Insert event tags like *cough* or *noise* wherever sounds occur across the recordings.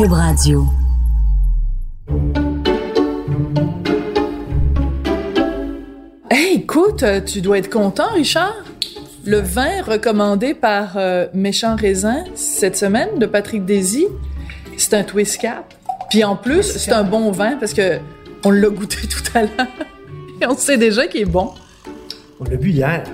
Cube Radio. Hey, écoute, euh, tu dois être content, Richard. Le vin recommandé par euh, Méchant Raisin cette semaine de Patrick Daisy, c'est un twist cap. Puis en plus, c'est un bon vin parce que on l'a goûté *laughs* tout à l'heure et on sait déjà qu'il est bon. On l'a bu hier.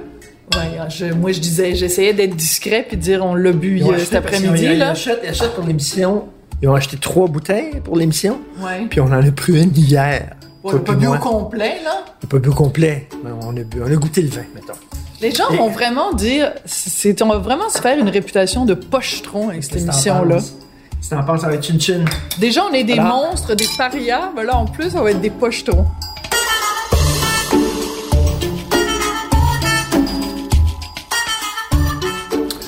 Ouais, je- moi je disais, j'essayais d'être discret puis de dire on l'a bu euh, cet après-midi achètent pour l'émission. Ils ont acheté trois bouteilles pour l'émission. Ouais. Puis on en a pris une hier. On Toi l'a pas bu au complet là? On n'a pas bu au complet. mais on a, bu, on a goûté le vin, mettons. Les gens Et- vont vraiment dire, c'est, on va vraiment se faire une réputation de pochetron avec cette t'en émission-là. penses? Si t'en penses? Avec Chin Chin. Déjà, on est des monstres, des parias, mais là, en plus, on va être des pochetrons.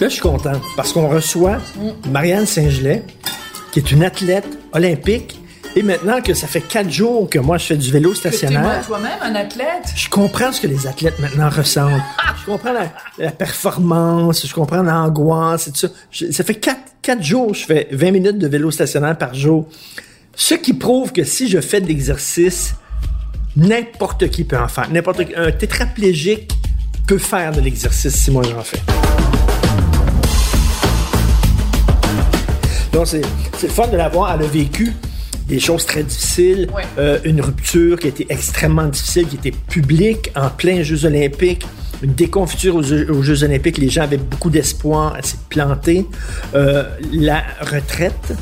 Là, je suis content parce qu'on reçoit Marianne Saint-Gelais, qui est une athlète olympique. Et maintenant que ça fait quatre jours que moi, je fais du vélo stationnaire, moi toi-même un athlète? je comprends ce que les athlètes maintenant ressentent. Je comprends la, la performance, je comprends l'angoisse et tout ça. Je- ça fait quatre, quatre jours, je fais 20 minutes de vélo stationnaire par jour. Ce qui prouve que si je fais de l'exercice, n'importe qui peut en faire. N'importe. Un tétraplégique peut faire de l'exercice si moi j'en fais. Donc, c'est le fun de la voir. Elle a vécu des choses très difficiles. Ouais. Euh, une rupture qui a été extrêmement difficile, qui était publique en plein Jeux olympiques. Une déconfiture aux Jeux, aux Jeux olympiques. Les gens avaient beaucoup d'espoir. Elle s'est plantée. Euh, la retraite.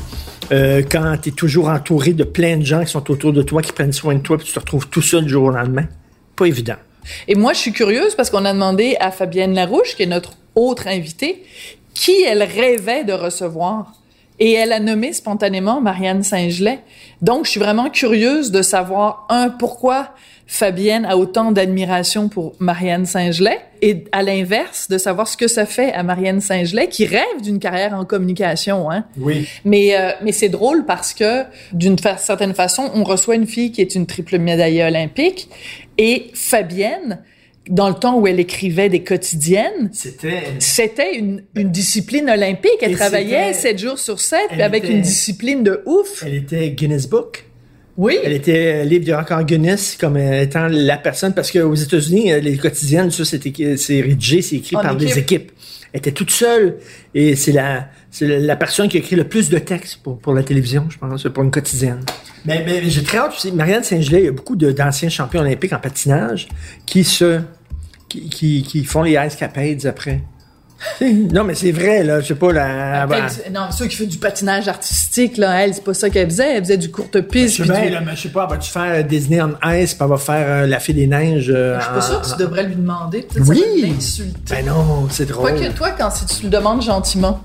euh, quand tu es toujours entouré de plein de gens qui sont autour de toi, qui prennent soin de toi, puis tu te retrouves tout seul du jour au lendemain. Pas évident. Et moi, je suis curieuse parce qu'on a demandé à Fabienne Larouche, qui est notre autre invitée, qui elle rêvait de recevoir. Et elle a nommé spontanément Marianne Saint-Gelais. Donc, je suis vraiment curieuse de savoir, un, pourquoi Fabienne a autant d'admiration pour Marianne Saint-Gelais, et à l'inverse, de savoir ce que ça fait à Marianne Saint-Gelais, qui rêve d'une carrière en communication, hein. Oui. Mais, euh, mais c'est drôle parce que, d'une fa- certaine façon, on reçoit une fille qui est une triple médaillée olympique et Fabienne, dans le temps où elle écrivait des quotidiennes, C'était. une, une discipline olympique. Elle Et travaillait 7 jours sur 7 Elle avec était- une discipline de ouf. Elle était Guinness Book. Oui. Elle était euh, livre du record Guinness comme euh, étant la personne parce qu'aux États-Unis, euh, les quotidiennes, ça, c'est rédigé, c'est écrit En par des équipe. équipes. Elle était toute seule et c'est la, la- personne qui a écrit le plus de textes pour, pour la télévision, je pense, pour une quotidienne. Mais, mais j'ai très hâte. Marianne Saint-Gelais, il y a beaucoup d'anciens champions olympiques en patinage qui se, qui, qui, qui font les ice capades après. non, mais c'est vrai, là, je sais pas, Elle- non, ceux qui font du patinage artistique, là, elle, c'est pas ça qu'elle faisait. Elle faisait du courte piste. Je sais, du- bien, là, mais je sais pas, vas-tu faire euh, Disney on Ice, puis elle va faire euh, La Fée des Neiges? euh, Je suis pas sûre que en- tu devrais lui demander. Peut-être Oui. l'insulter. Ben non, c'est drôle. Quoique toi, quand si tu le demandes gentiment,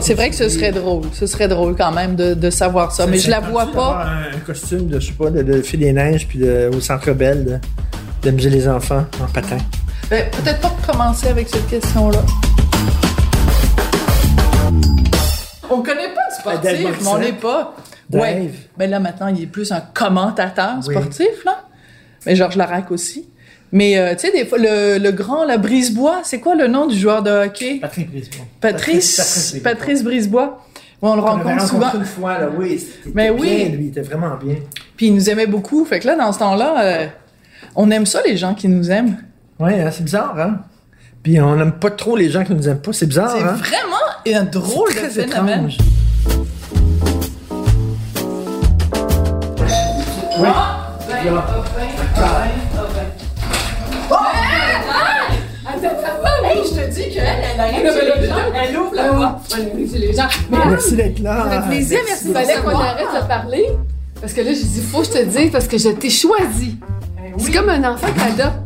c'est vrai que ce serait drôle. Ce serait drôle quand même de, de savoir ça. Mais je la vois pas. Un costume de, je sais pas, de, de Fée des Neiges, puis de- au Centre Belle, de- les enfants en patin. Ben, Peut-être pas commencer avec cette question-là. On connaît pas le Ben, sportif, mais on n'est pas. Dave. Ouais. Mais là, maintenant, il est plus un commentateur Oui. sportif, là. Mais Georges Larac aussi. Mais, euh, tu sais, des fois, le, le grand, la Brisebois, c'est quoi le nom du joueur de hockey? Patrick Brisebois. Patrice, Patrice Patrice Brisebois. Ouais, on le On rencontre souvent. une fois, là, oui. Mais bien, oui. lui, il était vraiment bien. Puis il nous aimait beaucoup. Fait que là, dans ce temps-là, euh, on aime ça, les gens qui nous aiment. Ouais, hein, c'est bizarre, hein? Puis on n'aime pas trop les gens qui nous aiment pas, c'est bizarre, C'est hein? vraiment un drôle de phénomène. étrange. Oui. Hey, je te dis qu'elle, elle arrive chez les gens, elle ouvre la porte. les gens. Mais Merci d'être là. ça fait plaisir, merci. Il fallait qu'on arrête de parler. Parce que là, j'ai dit, faut que je te dise, parce que je t'ai choisi. C'est comme un enfant qui adopte.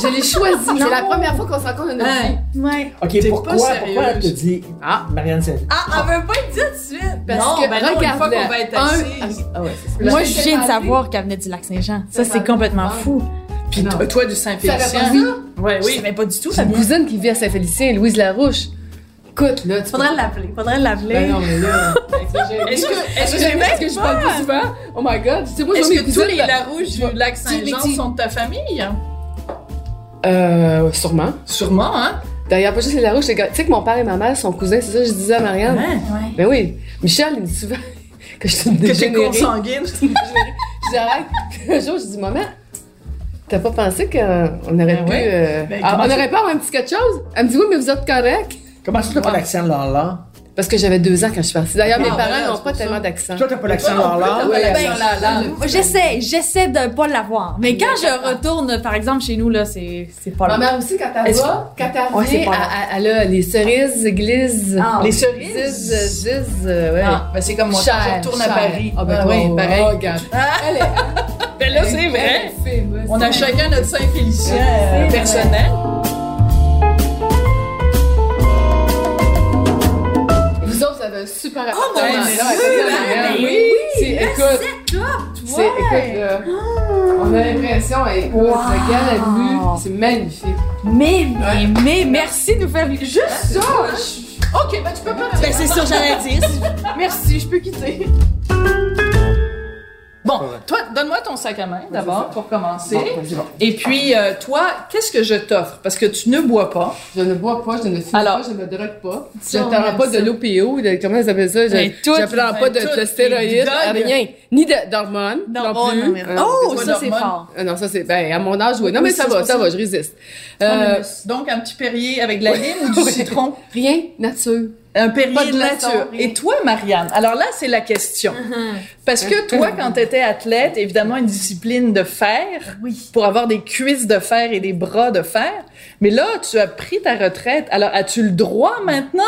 Je l'ai choisi. C'est la première fois qu'on se rencontre dans notre vie. Ouais. OK, pourquoi, pas pourquoi elle te dit Ah. Marianne saint Ah, on veut pas être dit tout de suite. Parce Non, que ben non, une fois qu'on va être assise. Ah ouais, c'est ça. Moi, je viens de savoir qu'elle venait du lac Saint-Jean. Ça, c'est complètement Ah. fou. Puis Non. toi- du Saint-Félicien. Ouais, Je oui. savais pas du tout, vient. cousine qui vit à Saint-Félicien, Louise Larouche. Écoute, là, tu Faudrait l'appeler. Faudrait l'appeler. Ben non, mais là. *laughs* Est-ce que, est-ce que, Est-ce que je parle pas souvent? Oh my god. Tu sais, moi, je est-ce que tous les Larouches du lac Saint-Jean sont de ta famille? Euh, sûrement. Sûrement, hein? D'ailleurs, pas juste les Larouche. Tu sais que mon père et ma mère sont cousins, c'est ça que je disais à Marianne? Ouais. Ben oui. Michel, il me dit souvent *laughs* que je suis une Que t'es dégénérée. consanguine. *laughs* Je dis arrête. Puis *laughs* un jour, je dis maman, t'as pas pensé qu'on aurait Ben pu. ouais. euh, Ben, ah, comment on ça- aurait pas un petit quelque chose? Elle me dit oui, mais vous êtes correct. Comment ça, t'as pas l'accent de Lala? Parce que j'avais deux ans quand je suis partie. D'ailleurs, Ah, mes ben parents n'ont pas tellement d'accent. Toi, t'as pas l'accent Ouais, ben, là, là. Moi, J'essaie, j'essaie de pas l'avoir. Mais quand je retourne, par exemple, chez nous, là, c'est c'est pas Ma là. mère aussi, quand elle va, quand elle revient, elle, a les cerises glisse. Ah, Les cerises? ouais. Ah, ben c'est comme moi, Cher, quand je retourne à. Paris. Ah, ben, Ah, oui, pareil. oh, regarde. *laughs* Elle est- Ben là, c'est vrai. elle est famous. On a chacun notre Saint-Félicien personnel. Super mon appartement. Dieu, là, ben oui, C'est- écoute, c'est, écoute, là, on a l'impression, écoute, Wow. regarde la vue, c'est magnifique. Mais, mais, mais, merci de nous faire vivre. Juste ça. Ok, ben tu peux pas Ben, c'est ça, j'allais dire. *laughs* Merci, je peux quitter. Bon, toi, donne-moi ton sac à main d'abord pour commencer. Bon, vas-y, bon. Et puis, euh, toi, qu'est-ce que je t'offre? Parce que tu ne bois pas. Je ne bois pas, je ne fume Alors, pas, je ne me drogue pas. Je ne prends pas de l'OPO, de, comment ça s'appelle ça? Je je prends pas de, stéroïdes, rien. Ni d'hormones, non, Non, plus. non, mais- Euh, Oh, ça, c'est fort. euh, non, ça c'est, ben, à mon âge, oui. Non, mais ça va, ça. va, je résiste. Euh, Donc, un petit Perrier avec de la lime ou du *laughs* citron? rien, nature. Un Perrier nature. Et toi, Marianne? Alors là, c'est la question. Parce que toi, quand tu étais athlète, évidemment, une discipline de fer. Oui. Pour avoir des cuisses de fer et des bras de fer. Mais là, tu as pris ta retraite. Alors, as-tu le droit maintenant?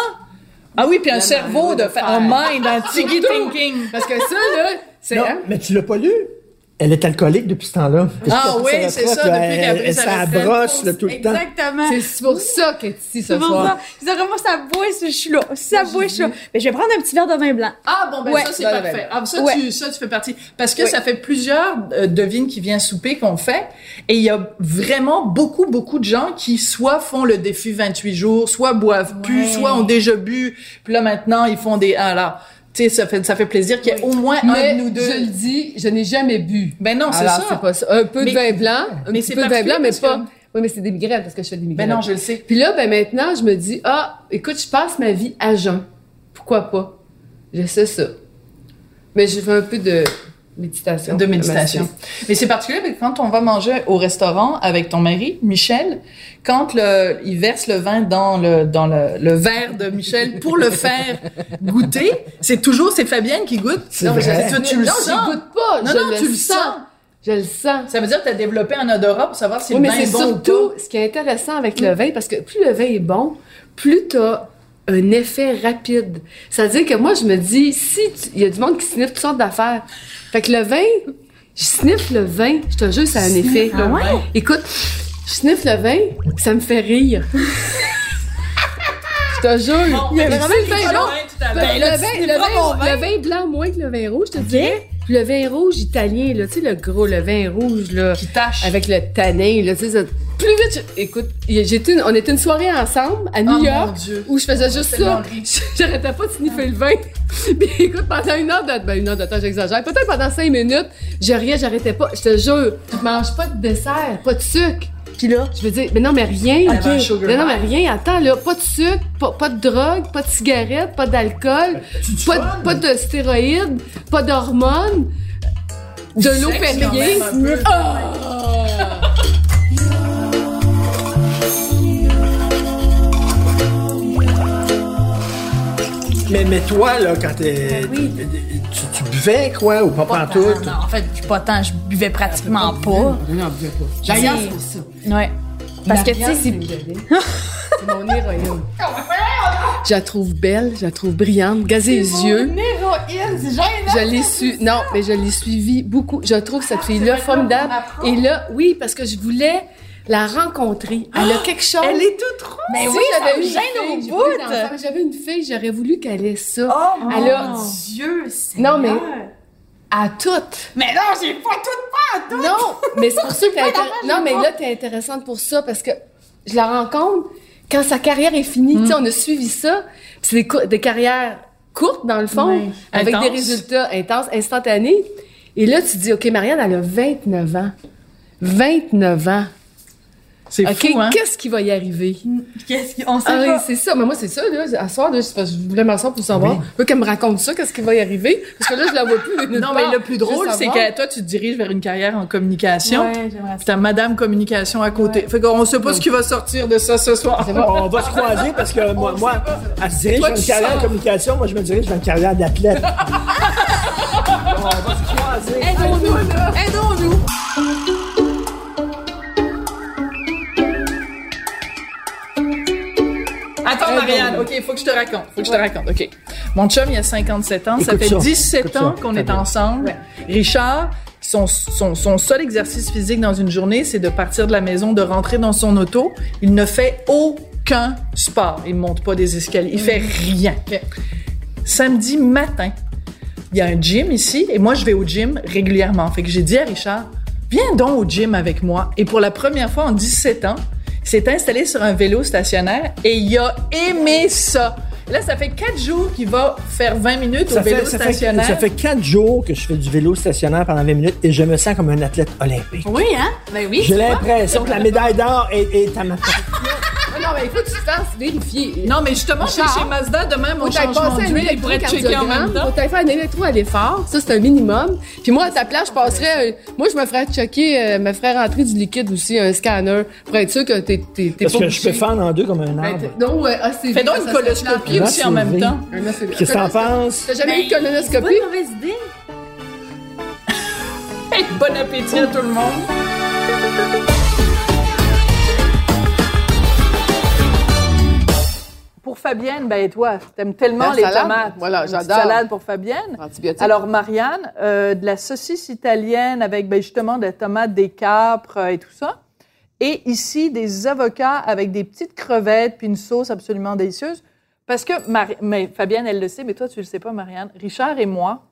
Ah oui, puis un cerveau de fer, un mind, un tiggy *laughs* thinking. Parce que ça, là, c'est, Non, mais tu l'as pas lu? Elle est alcoolique depuis ce temps-là. Ah oui, c'est ça, depuis qu'elle a elle- pris elle sa retraite. brosse là, tout le temps. Exactement. C'est pour ça qu'elle est ici ce C'est pour soir. disais, moi, ça boit, je suis là. Ça boit, je suis là. Mais je vais prendre un petit verre de vin blanc. Ah bon ben Ouais. ça c'est parfait. Ah, ça, ouais. tu, ça tu fais partie parce que ça fait plusieurs euh, devines qui vient souper qu'on fait et il y a vraiment beaucoup beaucoup de gens qui soit font le défi 28 jours, soit boivent plus, soit ont déjà bu, puis là maintenant ils font des ah, alors tu sais ça fait ça fait plaisir qu'il y ait au moins Mais un nous deux. je le dis, je n'ai jamais bu. Ben non, c'est ça. c'est pas ça. Un peu Mais- de vin blanc, un mais petit c'est peu de vin blanc, mais pas. Oui, mais c'est des migraines parce que je fais des migraines. Ben non, je le sais. Puis là, ben maintenant, je me dis, ah, écoute, je passe ma vie à jeun. Pourquoi pas? Je sais ça. Mais je fais un peu de méditation. De méditation. Mais c'est particulier parce que quand on va manger au restaurant avec ton mari, Michel, quand le, il verse le vin dans le, dans le, le verre de Michel pour le faire goûter, c'est toujours, c'est Fabienne qui goûte. Non, mais vrai. je- Toi, tu le non, sens. je goûte pas. Non, je non, le tu le sens. sens. Je le sens. Ça veut dire que tu as développé un odorat pour savoir si Oui, le mais vin est c'est bon ou surtout pas. ce qui est intéressant avec le vin, parce que plus le vin est bon, plus tu as un effet rapide. C'est-à-dire que moi, je me dis, si tu- il y a du monde qui sniffe toutes sortes d'affaires. Fait que le vin, je sniffe le vin, je te jure, ça a un effet. le vin? Écoute, je sniffe le vin, ça me fait rire. je te jure. il y a Mais vraiment le vin blanc- à le, vin, le, vin, le vin blanc moins que le vin rouge, je te dirais. Puis le vin rouge italien, là, tu sais, le gros, le vin rouge, là. Qui tâche. Avec le tanin, là, tu sais, ça- plus vite, je- écoute, j'étais une- on était une soirée ensemble à New Oh, mon York Dieu. où je faisais juste ça. *laughs* J'arrêtais pas de sniffer le vin. *laughs* Puis écoute, pendant une heure de, ben une heure de temps, j'exagère. Peut-être pendant cinq minutes, je riais, j'arrêtais pas. Je te jure, tu manges pas de dessert, pas de sucre. Puis là, Je veux dire, mais non, mais rien. Sugar Mais non, mais rien. Attends, là, pas de sucre, pas, pas de drogue, pas de cigarette, pas d'alcool, pas, de- pas de stéroïdes, pas d'hormones, de l'eau Perrier. Ah! Mais, mais toi, là, quand t'es. oui. Tu, tu buvais, quoi, ou pas pas pantoute? tant. Non, en fait, pas tant. Je buvais pratiquement pas. Non, non, pas. D'ailleurs, c'est pour ça. Ouais. Parce que, tu sais, c'est... *laughs* C'est mon héroïne. Je la trouve belle, je la trouve brillante, gazée les yeux. héroïne, c'est gênant. Je l'ai su, non, mais je l'ai suivi beaucoup. Je trouve cette fille-là formidable. Et là, oui, parce que je voulais la rencontrer. Elle a quelque chose. Elle est toute rouge. Mais Si oui, j'avais une gêne fille, au bout. J'avais une fille, j'aurais voulu qu'elle ait ça. Oh mon Dieu, c'est Non, mais- À toutes. Mais non, j'ai pas tout pas tout. Non, mais c'est pour ça que t'es *laughs* Non, mais là, t'es intéressante pour ça parce que je la rencontre quand sa carrière est finie. Tu sais, on a suivi ça. C'est des, carrières courtes, dans le fond, avec des résultats intenses, instantanés. Et là, tu dis, OK, Marianne, elle a 29 ans. 29 ans. C'est OK, fou, hein? qu'est-ce qui va y arriver? Qu'est-ce qu'on sait Ah pas? c'est ça. Mais moi, c'est ça, là. À soir, là, c'est parce que je voulais m'asseoir pour savoir. Je veux qu'elle me raconte ça, qu'est-ce qui va y arriver? Parce que là, je la vois plus. Non, mais le plus drôle, c'est que toi, tu te diriges vers une carrière en communication. Ouais, j'aimerais Puis t'as Madame Communication à côté. Fait qu'on sait pas ce qui va sortir de ça ce soir. On va se croiser parce que moi, moi elle se dirige Toi, vers une carrière en communication, moi je me dirige vers une carrière d'athlète. *laughs* on va se croiser. Aidons-nous, aidons-nous. Attends, Marianne, OK, il faut que je te raconte. Faut que je te raconte, OK. Mon chum, il a 57 ans. ça fait ça. 17 Écoute ans ça. qu'on est bien. ensemble. Richard, son, son, son seul exercice physique dans une journée, c'est de partir de la maison, de rentrer dans son auto. Il ne fait aucun sport. Il monte pas des escaliers. Il fait rien. Samedi matin, il y a un gym ici et moi, je vais au gym régulièrement. Fait que j'ai dit à Richard, viens donc au gym avec moi. Et pour la première fois en 17 ans, s'est installé sur un vélo stationnaire et il a aimé ça. Là, ça fait quatre jours qu'il va faire 20 minutes Ça au vélo fait, ça, fait, stationnaire. ça fait quatre jours que je fais du vélo stationnaire pendant 20 minutes et je me sens comme un athlète olympique. Oui, hein? Ben oui. J'ai l'impression que la médaille d'or est, est à ma *laughs* Non, mais il faut que tu te fasses vérifier. Non, mais justement, chez, chez Mazda, demain, mon changement d'huile, il pourrait te checker en même temps. faut t'aller faire un électro à l'effort. Ça, c'est un minimum. Puis moi, à ta place, je passerais... euh, moi, je me ferais checker, euh, me ferais rentrer du liquide aussi, un scanner, pour être sûr que t'es t'es Parce pas que je peux fendre en deux comme un Ben, arbre. t'es- Non, ouais, ah, c'est Fais donc une coloscopie aussi en même temps. Qu'est-ce que t'en penses? T'as jamais eu de C'est pas colonoscopie? une mauvaise idée. *laughs* Hey, bon appétit à tout le monde. Pour Fabienne, ben toi, t'aimes tellement La les salade? tomates. Voilà, j'adore. salade pour Fabienne. Antibiotiques. Alors Marianne, euh, de la saucisse italienne avec ben, justement des tomates, des capres euh, et tout ça. Et ici, des avocats avec des petites crevettes puis une sauce absolument délicieuse. Parce que, mais Fabienne, elle le sait, mais toi, tu le sais pas, Marianne. Richard et moi,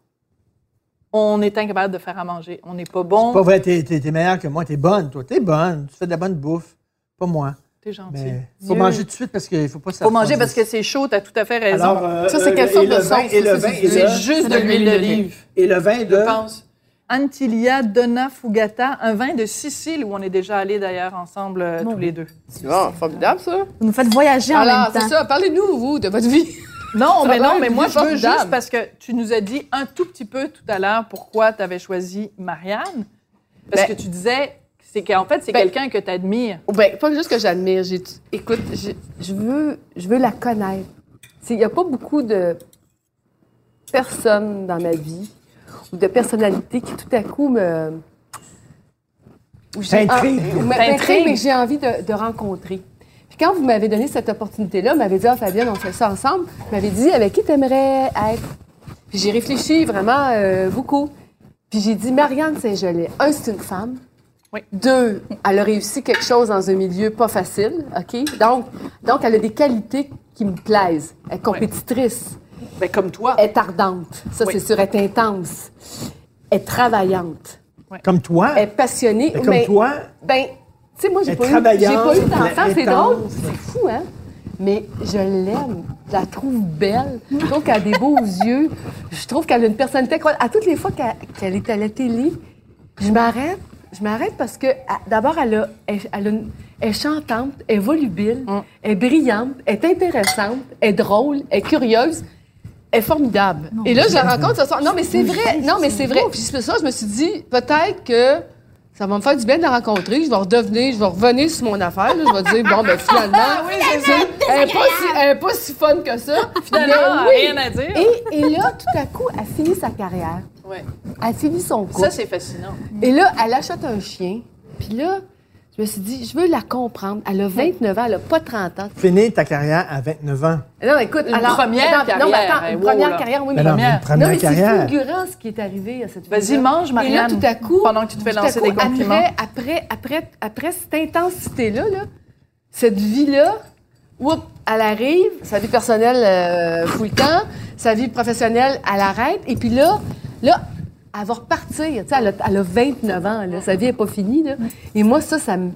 on est incapable de faire à manger. On n'est pas bon. Pas vrai, t'es, t'es, t'es meilleur que moi, t'es bonne, toi. T'es bonne. Tu fais de la bonne bouffe. Pas moi. T'es gentil. Mais faut Dieu. manger tout de suite parce qu'il faut pas Faut manger parce que c'est chaud, t'as tout à fait raison. Alors, euh, Ça, c'est euh, quelle sorte de vin- sauce, Et le ça, vin, c'est juste de l'huile d'olive. Et le vin Je de... pense. Antilia Donna Fugata, un vin de Sicile où on est déjà allé d'ailleurs ensemble euh, tous les deux. C'est bon, formidable, ça. Vous nous faites voyager en Alors, même temps. c'est ça. Parlez-nous, vous, de votre vie. *laughs* Non, Ça mais non, mais moi je veux juste parce que tu nous as dit un tout petit peu tout à l'heure pourquoi tu avais choisi Marianne. Parce Ben- que tu disais c'est qu'en fait c'est Ben- quelqu'un que tu admires. Ben, pas juste que j'admire. Écoute, je veux, je veux la connaître. Il n'y a pas beaucoup de personnes dans ma vie ou de personnalités qui tout à coup me. T'intrigues. Me- m'intriguent, mais que j'ai envie de, de rencontrer. Puis quand vous m'avez donné cette opportunité-là, vous m'avez dit, ah, Fabienne, on fait ça ensemble. Vous m'avez dit, avec qui tu aimerais être? Puis j'ai réfléchi vraiment euh, beaucoup. Puis j'ai dit, Marianne Saint-Gelais. Un, c'est une femme. Oui. Deux, elle a réussi quelque chose dans un milieu pas facile, OK? Donc, donc elle a des qualités qui me plaisent. Elle est compétitrice, Ben, comme toi. elle est ardente, ça Oui. c'est sûr, elle est intense, elle est travaillante, Comme toi. elle est passionnée. Mais comme mais, toi, Ben, tu sais, moi, j'ai pas, eu, pas eu d'enfant, c'est drôle, c'est fou, hein? Mais je l'aime, je la trouve belle, je trouve qu'elle a des beaux *laughs* yeux, je trouve qu'elle a une personnalité incroyable. À toutes les fois qu'elle qu'elle est à la télé, je m'arrête, je m'arrête parce que, d'abord, elle, a, elle, elle a une- elle est chantante, elle est volubile, elle est brillante, elle est intéressante, elle est drôle, elle est curieuse. Elle est formidable. Et là, je la rencontre ce soir. Non, mais c'est vrai. Non, mais c'est vrai. Puis c'est pour ça, je me suis dit, peut-être que ça va me faire du bien de la rencontrer. Je vais redevenir, je vais revenir sur mon affaire. là. Je vais dire, bon, ben finalement, *laughs* c'est- elle n'est pas, si- elle est pas si fun que ça. Finalement, Mais oui. rien à dire. Et, et là, tout à coup, elle finit sa carrière. Ouais. Elle finit son couple. Ça c'est fascinant. Et là, elle achète un chien. Puis là, Je me suis dit, je veux la comprendre. Elle a 29 ans, elle a pas 30 ans. Finir ta carrière à 29 ans. Non, écoute, Une alors, première attends, Non, mais carrière, attends, hein, une wow, première là. carrière, oui, Mais mais non, mais une Non, première mais c'est carrière. fulgurant ce qui est arrivé à cette Vas-y, fille-là. mange, Et là, Marianne. tout à coup, Pendant que tu te fais lancer coup, des compliments. Après, après, après, après cette intensité-là, là, cette vie-là, oups, elle arrive, sa vie personnelle euh, fout le camp, sa vie professionnelle, elle arrête, et puis là, là, elle va repartir. Tu sais, elle, a, elle a 29 ans, là, sa vie n'est pas finie. Là. Et moi, ça, ça me,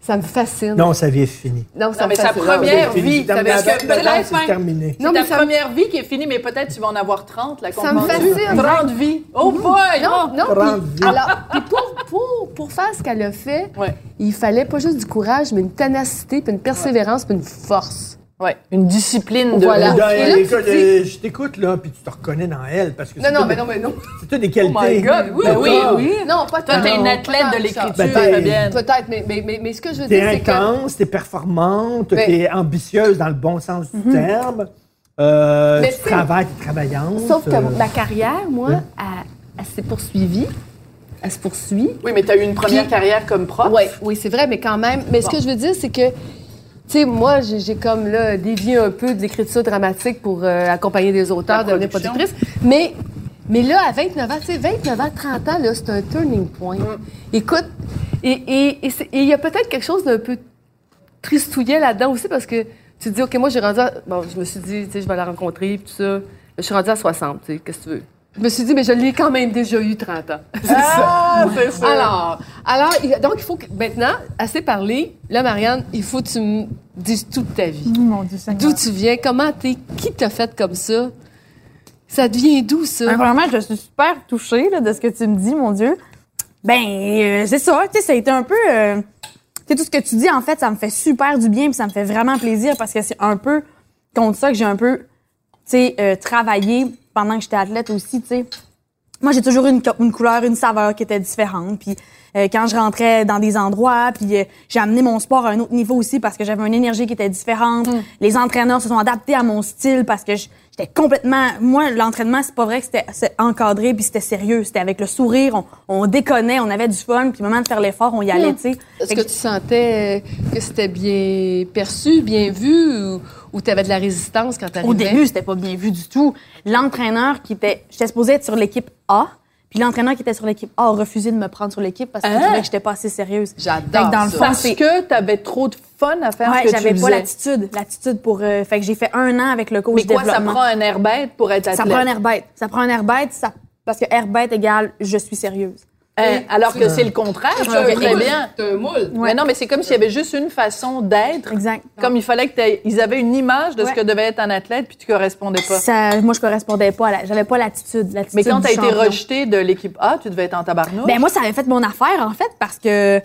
ça me fascine. Non, sa vie est finie. Non, ça Non, mais sa première fini. vie, C'est terminé. parce que À 29 ans, peut-être c'est même- terminé. Non, mais ta ça- première vie qui est finie, mais peut-être tu vas en avoir 30, la Ça me fascine. 30 vies. Oh boy! Non, non. Grande puis- vie. alors, puis pour, pour, pour faire ce qu'elle a fait, Ouais. il fallait pas juste du courage, mais une ténacité, puis une persévérance, puis une force. Ouais, une discipline de Voilà. Là, Et là, tu écoute, dis- euh, je t'écoute, là, puis tu te reconnais dans elle, parce que Non, c'est non, mais des- non, mais non. c'est toutes des qualités. Oh my God, oui, Ben oui, oui. Non, pas Toi, t'es une athlète de l'écriture, ça. Ben, t'es- Fabienne. Peut-être, mais, mais, mais, mais ce que je veux T'es dire, c'est que... intense, t'es performante, Mais- t'es ambitieuse dans le bon sens du terme. Euh, Mais tu tu travailles, t'es travaillante. Sauf que euh, ma carrière, moi, Ouais. elle, elle s'est poursuivie. Elle se poursuit. Oui, mais tu as eu une première Puis- carrière comme prof. Oui, oui, c'est vrai, mais quand même. Mais ce que je veux dire, c'est que, tu sais, moi, j'ai comme là dévié un peu de l'écriture dramatique pour euh, accompagner des auteurs, devenir productrice. Mais, mais là, à 29 ans, tu sais, 29 ans, 30 ans, là, c'est un turning point. Écoute, et et- et c'est- et il y a peut-être quelque chose d'un peu tristouillet là-dedans aussi parce que tu te dis, OK, moi, j'ai rendu à... Bon, je me suis dit, tu sais, je vais la rencontrer, puis tout ça. Je suis rendue à 60, tu sais, qu'est-ce que tu veux? Je me suis dit, mais je l'ai quand même déjà eu 30 ans. c'est Ah, c'est ça. alors, alors, donc, il faut que, maintenant, assez parlé. Là, Marianne, il faut que tu me dises toute ta vie. Mon Dieu. D'où tu viens, comment t'es, qui t'a fait comme ça? Ça devient d'où, ça? Ben, Vraiment, je suis super touchée là, de ce que tu me dis, mon Dieu. Ben, euh, c'est ça, tu sais, ça a été un peu... euh, tu sais, tout ce que tu dis, en fait, ça me fait super du bien, puis ça me fait vraiment plaisir, parce que c'est un peu contre ça que j'ai un peu, tu sais, euh, travaillé pendant que j'étais athlète aussi, tu sais. Moi, j'ai toujours une couleur, une saveur qui était différente. Puis euh, quand je rentrais dans des endroits, puis euh, j'ai amené mon sport à un autre niveau aussi parce que j'avais une énergie qui était différente. Les entraîneurs se sont adaptés à mon style parce que j'étais complètement... Moi, l'entraînement, c'est pas vrai que c'était encadré puis c'était sérieux. C'était avec le sourire, on, on déconnait, on avait du fun, puis au moment de faire l'effort, on y allait, tu sais. Est-ce que tu sentais que c'était bien perçu, bien vu, ou, ou tu avais de la résistance quand t'arrivais? Au début, c'était pas bien vu du tout. L'entraîneur qui était, j'étais supposée être sur l'équipe A, puis l'entraîneur qui était sur l'équipe A a refusé de me prendre sur l'équipe parce qu'il Hein? trouvait que j'étais pas assez sérieuse. J'adore Fait que dans le ça. fond, Parce c'est- que tu avais trop de fun à faire Ouais, ce que j'avais pas l'attitude, l'attitude pour. euh, fait que j'ai fait un an avec le coach Mais quoi, ça prend un air bête pour être athlète? Ça prend un air bête. Ça prend un air bête, ça, parce que air bête égale je suis sérieuse. Hein, alors que c'est le contraire, je Ouais, trouve très écoute, bien. C'est un moule. Mais non, mais c'est comme s'il y avait juste une façon d'être. Exact. Comme il fallait que ils avaient une image de ce Ouais. que devait être un athlète, puis tu correspondais pas. Ça, moi, je correspondais pas à la, j'avais pas l'attitude, l'attitude. Mais quand tu as été rejeté de l'équipe A, tu devais être en tabarnouche. Ben moi, ça avait fait mon affaire en fait parce que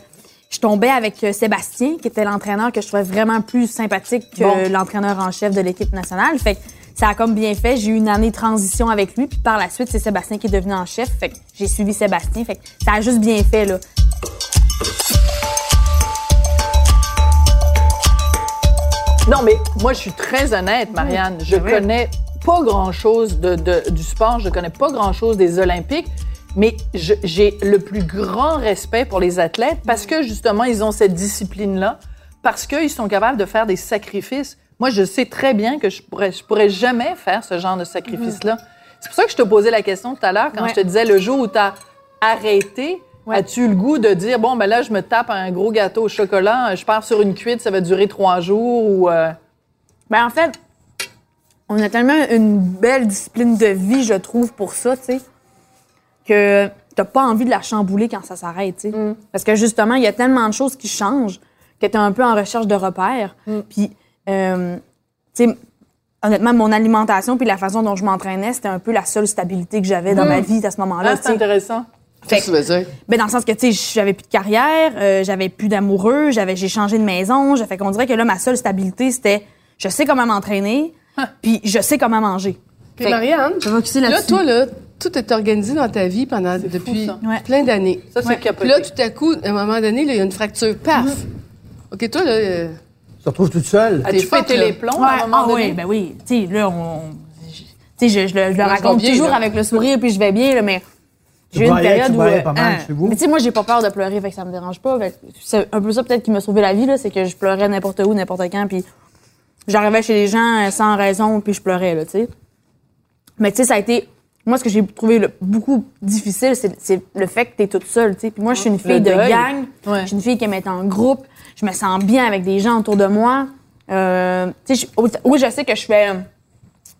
je tombais avec euh, Sébastien, qui était l'entraîneur que je trouvais vraiment plus sympathique que Bon. l'entraîneur en chef de l'équipe nationale. Fait que ça a comme bien fait. J'ai eu une année de transition avec lui, puis par la suite, c'est Sébastien qui est devenu en chef. Fait que j'ai suivi Sébastien. Fait que ça a juste bien fait là. Non, mais moi, je suis très honnête, Marianne. Je oui. connais pas grand-chose de, de- du sport, je connais pas grand-chose des Olympiques, mais je- j'ai le plus grand respect pour les athlètes parce que, justement, ils ont cette discipline-là, parce qu'ils sont capables de faire des sacrifices. Moi, je sais très bien que je pourrais, je pourrais jamais faire ce genre de sacrifice-là. C'est pour ça que je te posais la question tout à l'heure quand Ouais. je te disais le jour où tu as arrêté. Ouais. As-tu eu le goût de dire, bon, ben là, je me tape un gros gâteau au chocolat, je pars sur une cuite, ça va durer trois jours ou. euh, Ben en fait, on a tellement une belle discipline de vie, je trouve, pour ça, tu sais, que t'as pas envie de la chambouler quand ça s'arrête, tu sais. Parce que justement, il y a tellement de choses qui changent que t'es un peu en recherche de repères. Puis, euh, tu sais, honnêtement, mon alimentation puis la façon dont je m'entraînais, c'était un peu la seule stabilité que j'avais dans ma vie à ce moment-là, Ah, c'est intéressant. Qu'est-ce que tu veux dire? Ben dans le sens que tu sais, j'avais plus de carrière, euh, j'avais plus d'amoureux, j'avais j'ai changé de maison, j'ai fait qu'on dirait que là ma seule stabilité c'était je sais comment m'entraîner, puis je sais comment manger. Puis Marianne, là, toi, là, tout est organisé dans ta vie pendant, depuis ça. Ouais. plein d'années. Ça, c'est Puis capoté. là, tout à coup, à un moment donné, il y a une fracture. Paf! OK, toi, là, euh, te retrouves toute seule. As-tu forte, pété les plombs Ouais, à un moment ah donné? oui, ben oui, tu sais là on je- tu sais je, je le, je le je raconte bien, toujours là. avec le sourire puis je vais bien là, mais J'ai eu une période tu où. euh, pas mal hein, chez vous. Mais tu sais, moi, j'ai pas peur de pleurer, fait que ça me dérange pas. C'est un peu ça peut-être qui m'a sauvé la vie, là, c'est que je pleurais n'importe où, n'importe quand, puis j'arrivais chez les gens euh, sans raison, puis je pleurais, là, tu sais. Mais tu sais, ça a été. Moi, ce que j'ai trouvé le- beaucoup difficile, c'est le fait que t'es toute seule, tu sais. Puis moi, je suis une fille de deuil. gang. Ouais. Je suis une fille qui aime être en groupe. Je me sens bien avec des gens autour de moi. Euh, tu sais, je- oui, je sais que je fais.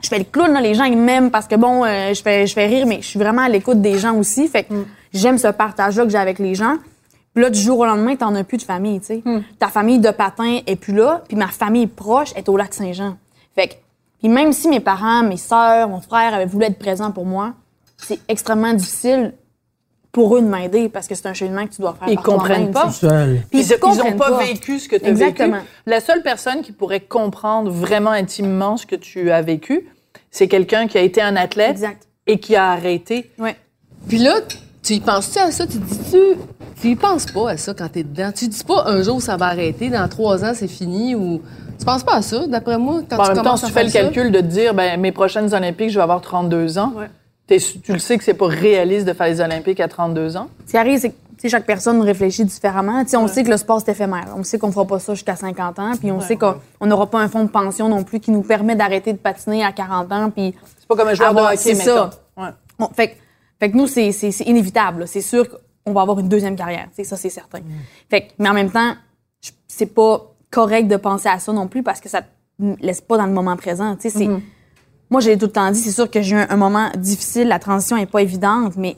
Je fais le clown, là, les gens ils m'aiment parce que bon, euh, je fais je fais rire, mais je suis vraiment à l'écoute des gens aussi. Fait que j'aime ce partage-là que j'ai avec les gens. Puis là, du jour au lendemain, t'en as plus de famille, tu sais. Ta famille de patin est plus là, puis ma famille proche est au lac Saint-Jean. Fait que, puis même si mes parents, mes sœurs, mon frère avaient voulu être présents pour moi, c'est extrêmement difficile pour eux de m'aider parce que c'est un cheminement que tu dois faire Ils par comprennent pas. tu sais. Seul. Puis Ils, ils comprennent ont pas, vécu ce que tu as vécu. La seule personne qui pourrait comprendre vraiment intimement ce que tu as vécu, c'est quelqu'un qui a été un athlète Exact. et qui a arrêté. Ouais. Puis là, tu y penses-tu à ça? Tu te dis-tu... Tu y penses pas à ça quand t'es dedans? Tu dis pas un jour ça va arrêter, dans trois ans c'est fini ou... Tu penses pas à ça, d'après moi, quand Bon, en tu même temps, commences si à tu fais le ça? calcul de te dire, ben, mes prochaines Olympiques, je vais avoir 32 ans. T'es- tu le sais que c'est pas réaliste de faire les Olympiques à 32 ans? Ce qui arrive, c'est que chaque personne réfléchit différemment. On sait que le sport, c'est éphémère. On sait qu'on fera pas ça jusqu'à 50 ans, puis on sait qu'on on n'aura pas un fonds de pension non plus qui nous permet d'arrêter de patiner à 40 ans, puis C'est pas comme un joueur avoir- de hockey, c'est ça. Ouais. Fait, que- fait que nous, c'est c'est- c'est inévitable. C'est sûr qu'on va avoir une deuxième carrière. tu sais, Ça, c'est certain. Fait que- mais en même temps, c'est pas correct de penser à ça non plus parce que ça te laisse pas dans le moment présent. tu sais, c'est- Moi, j'ai tout le temps dit, c'est sûr que j'ai eu un, un moment difficile. La transition est pas évidente, mais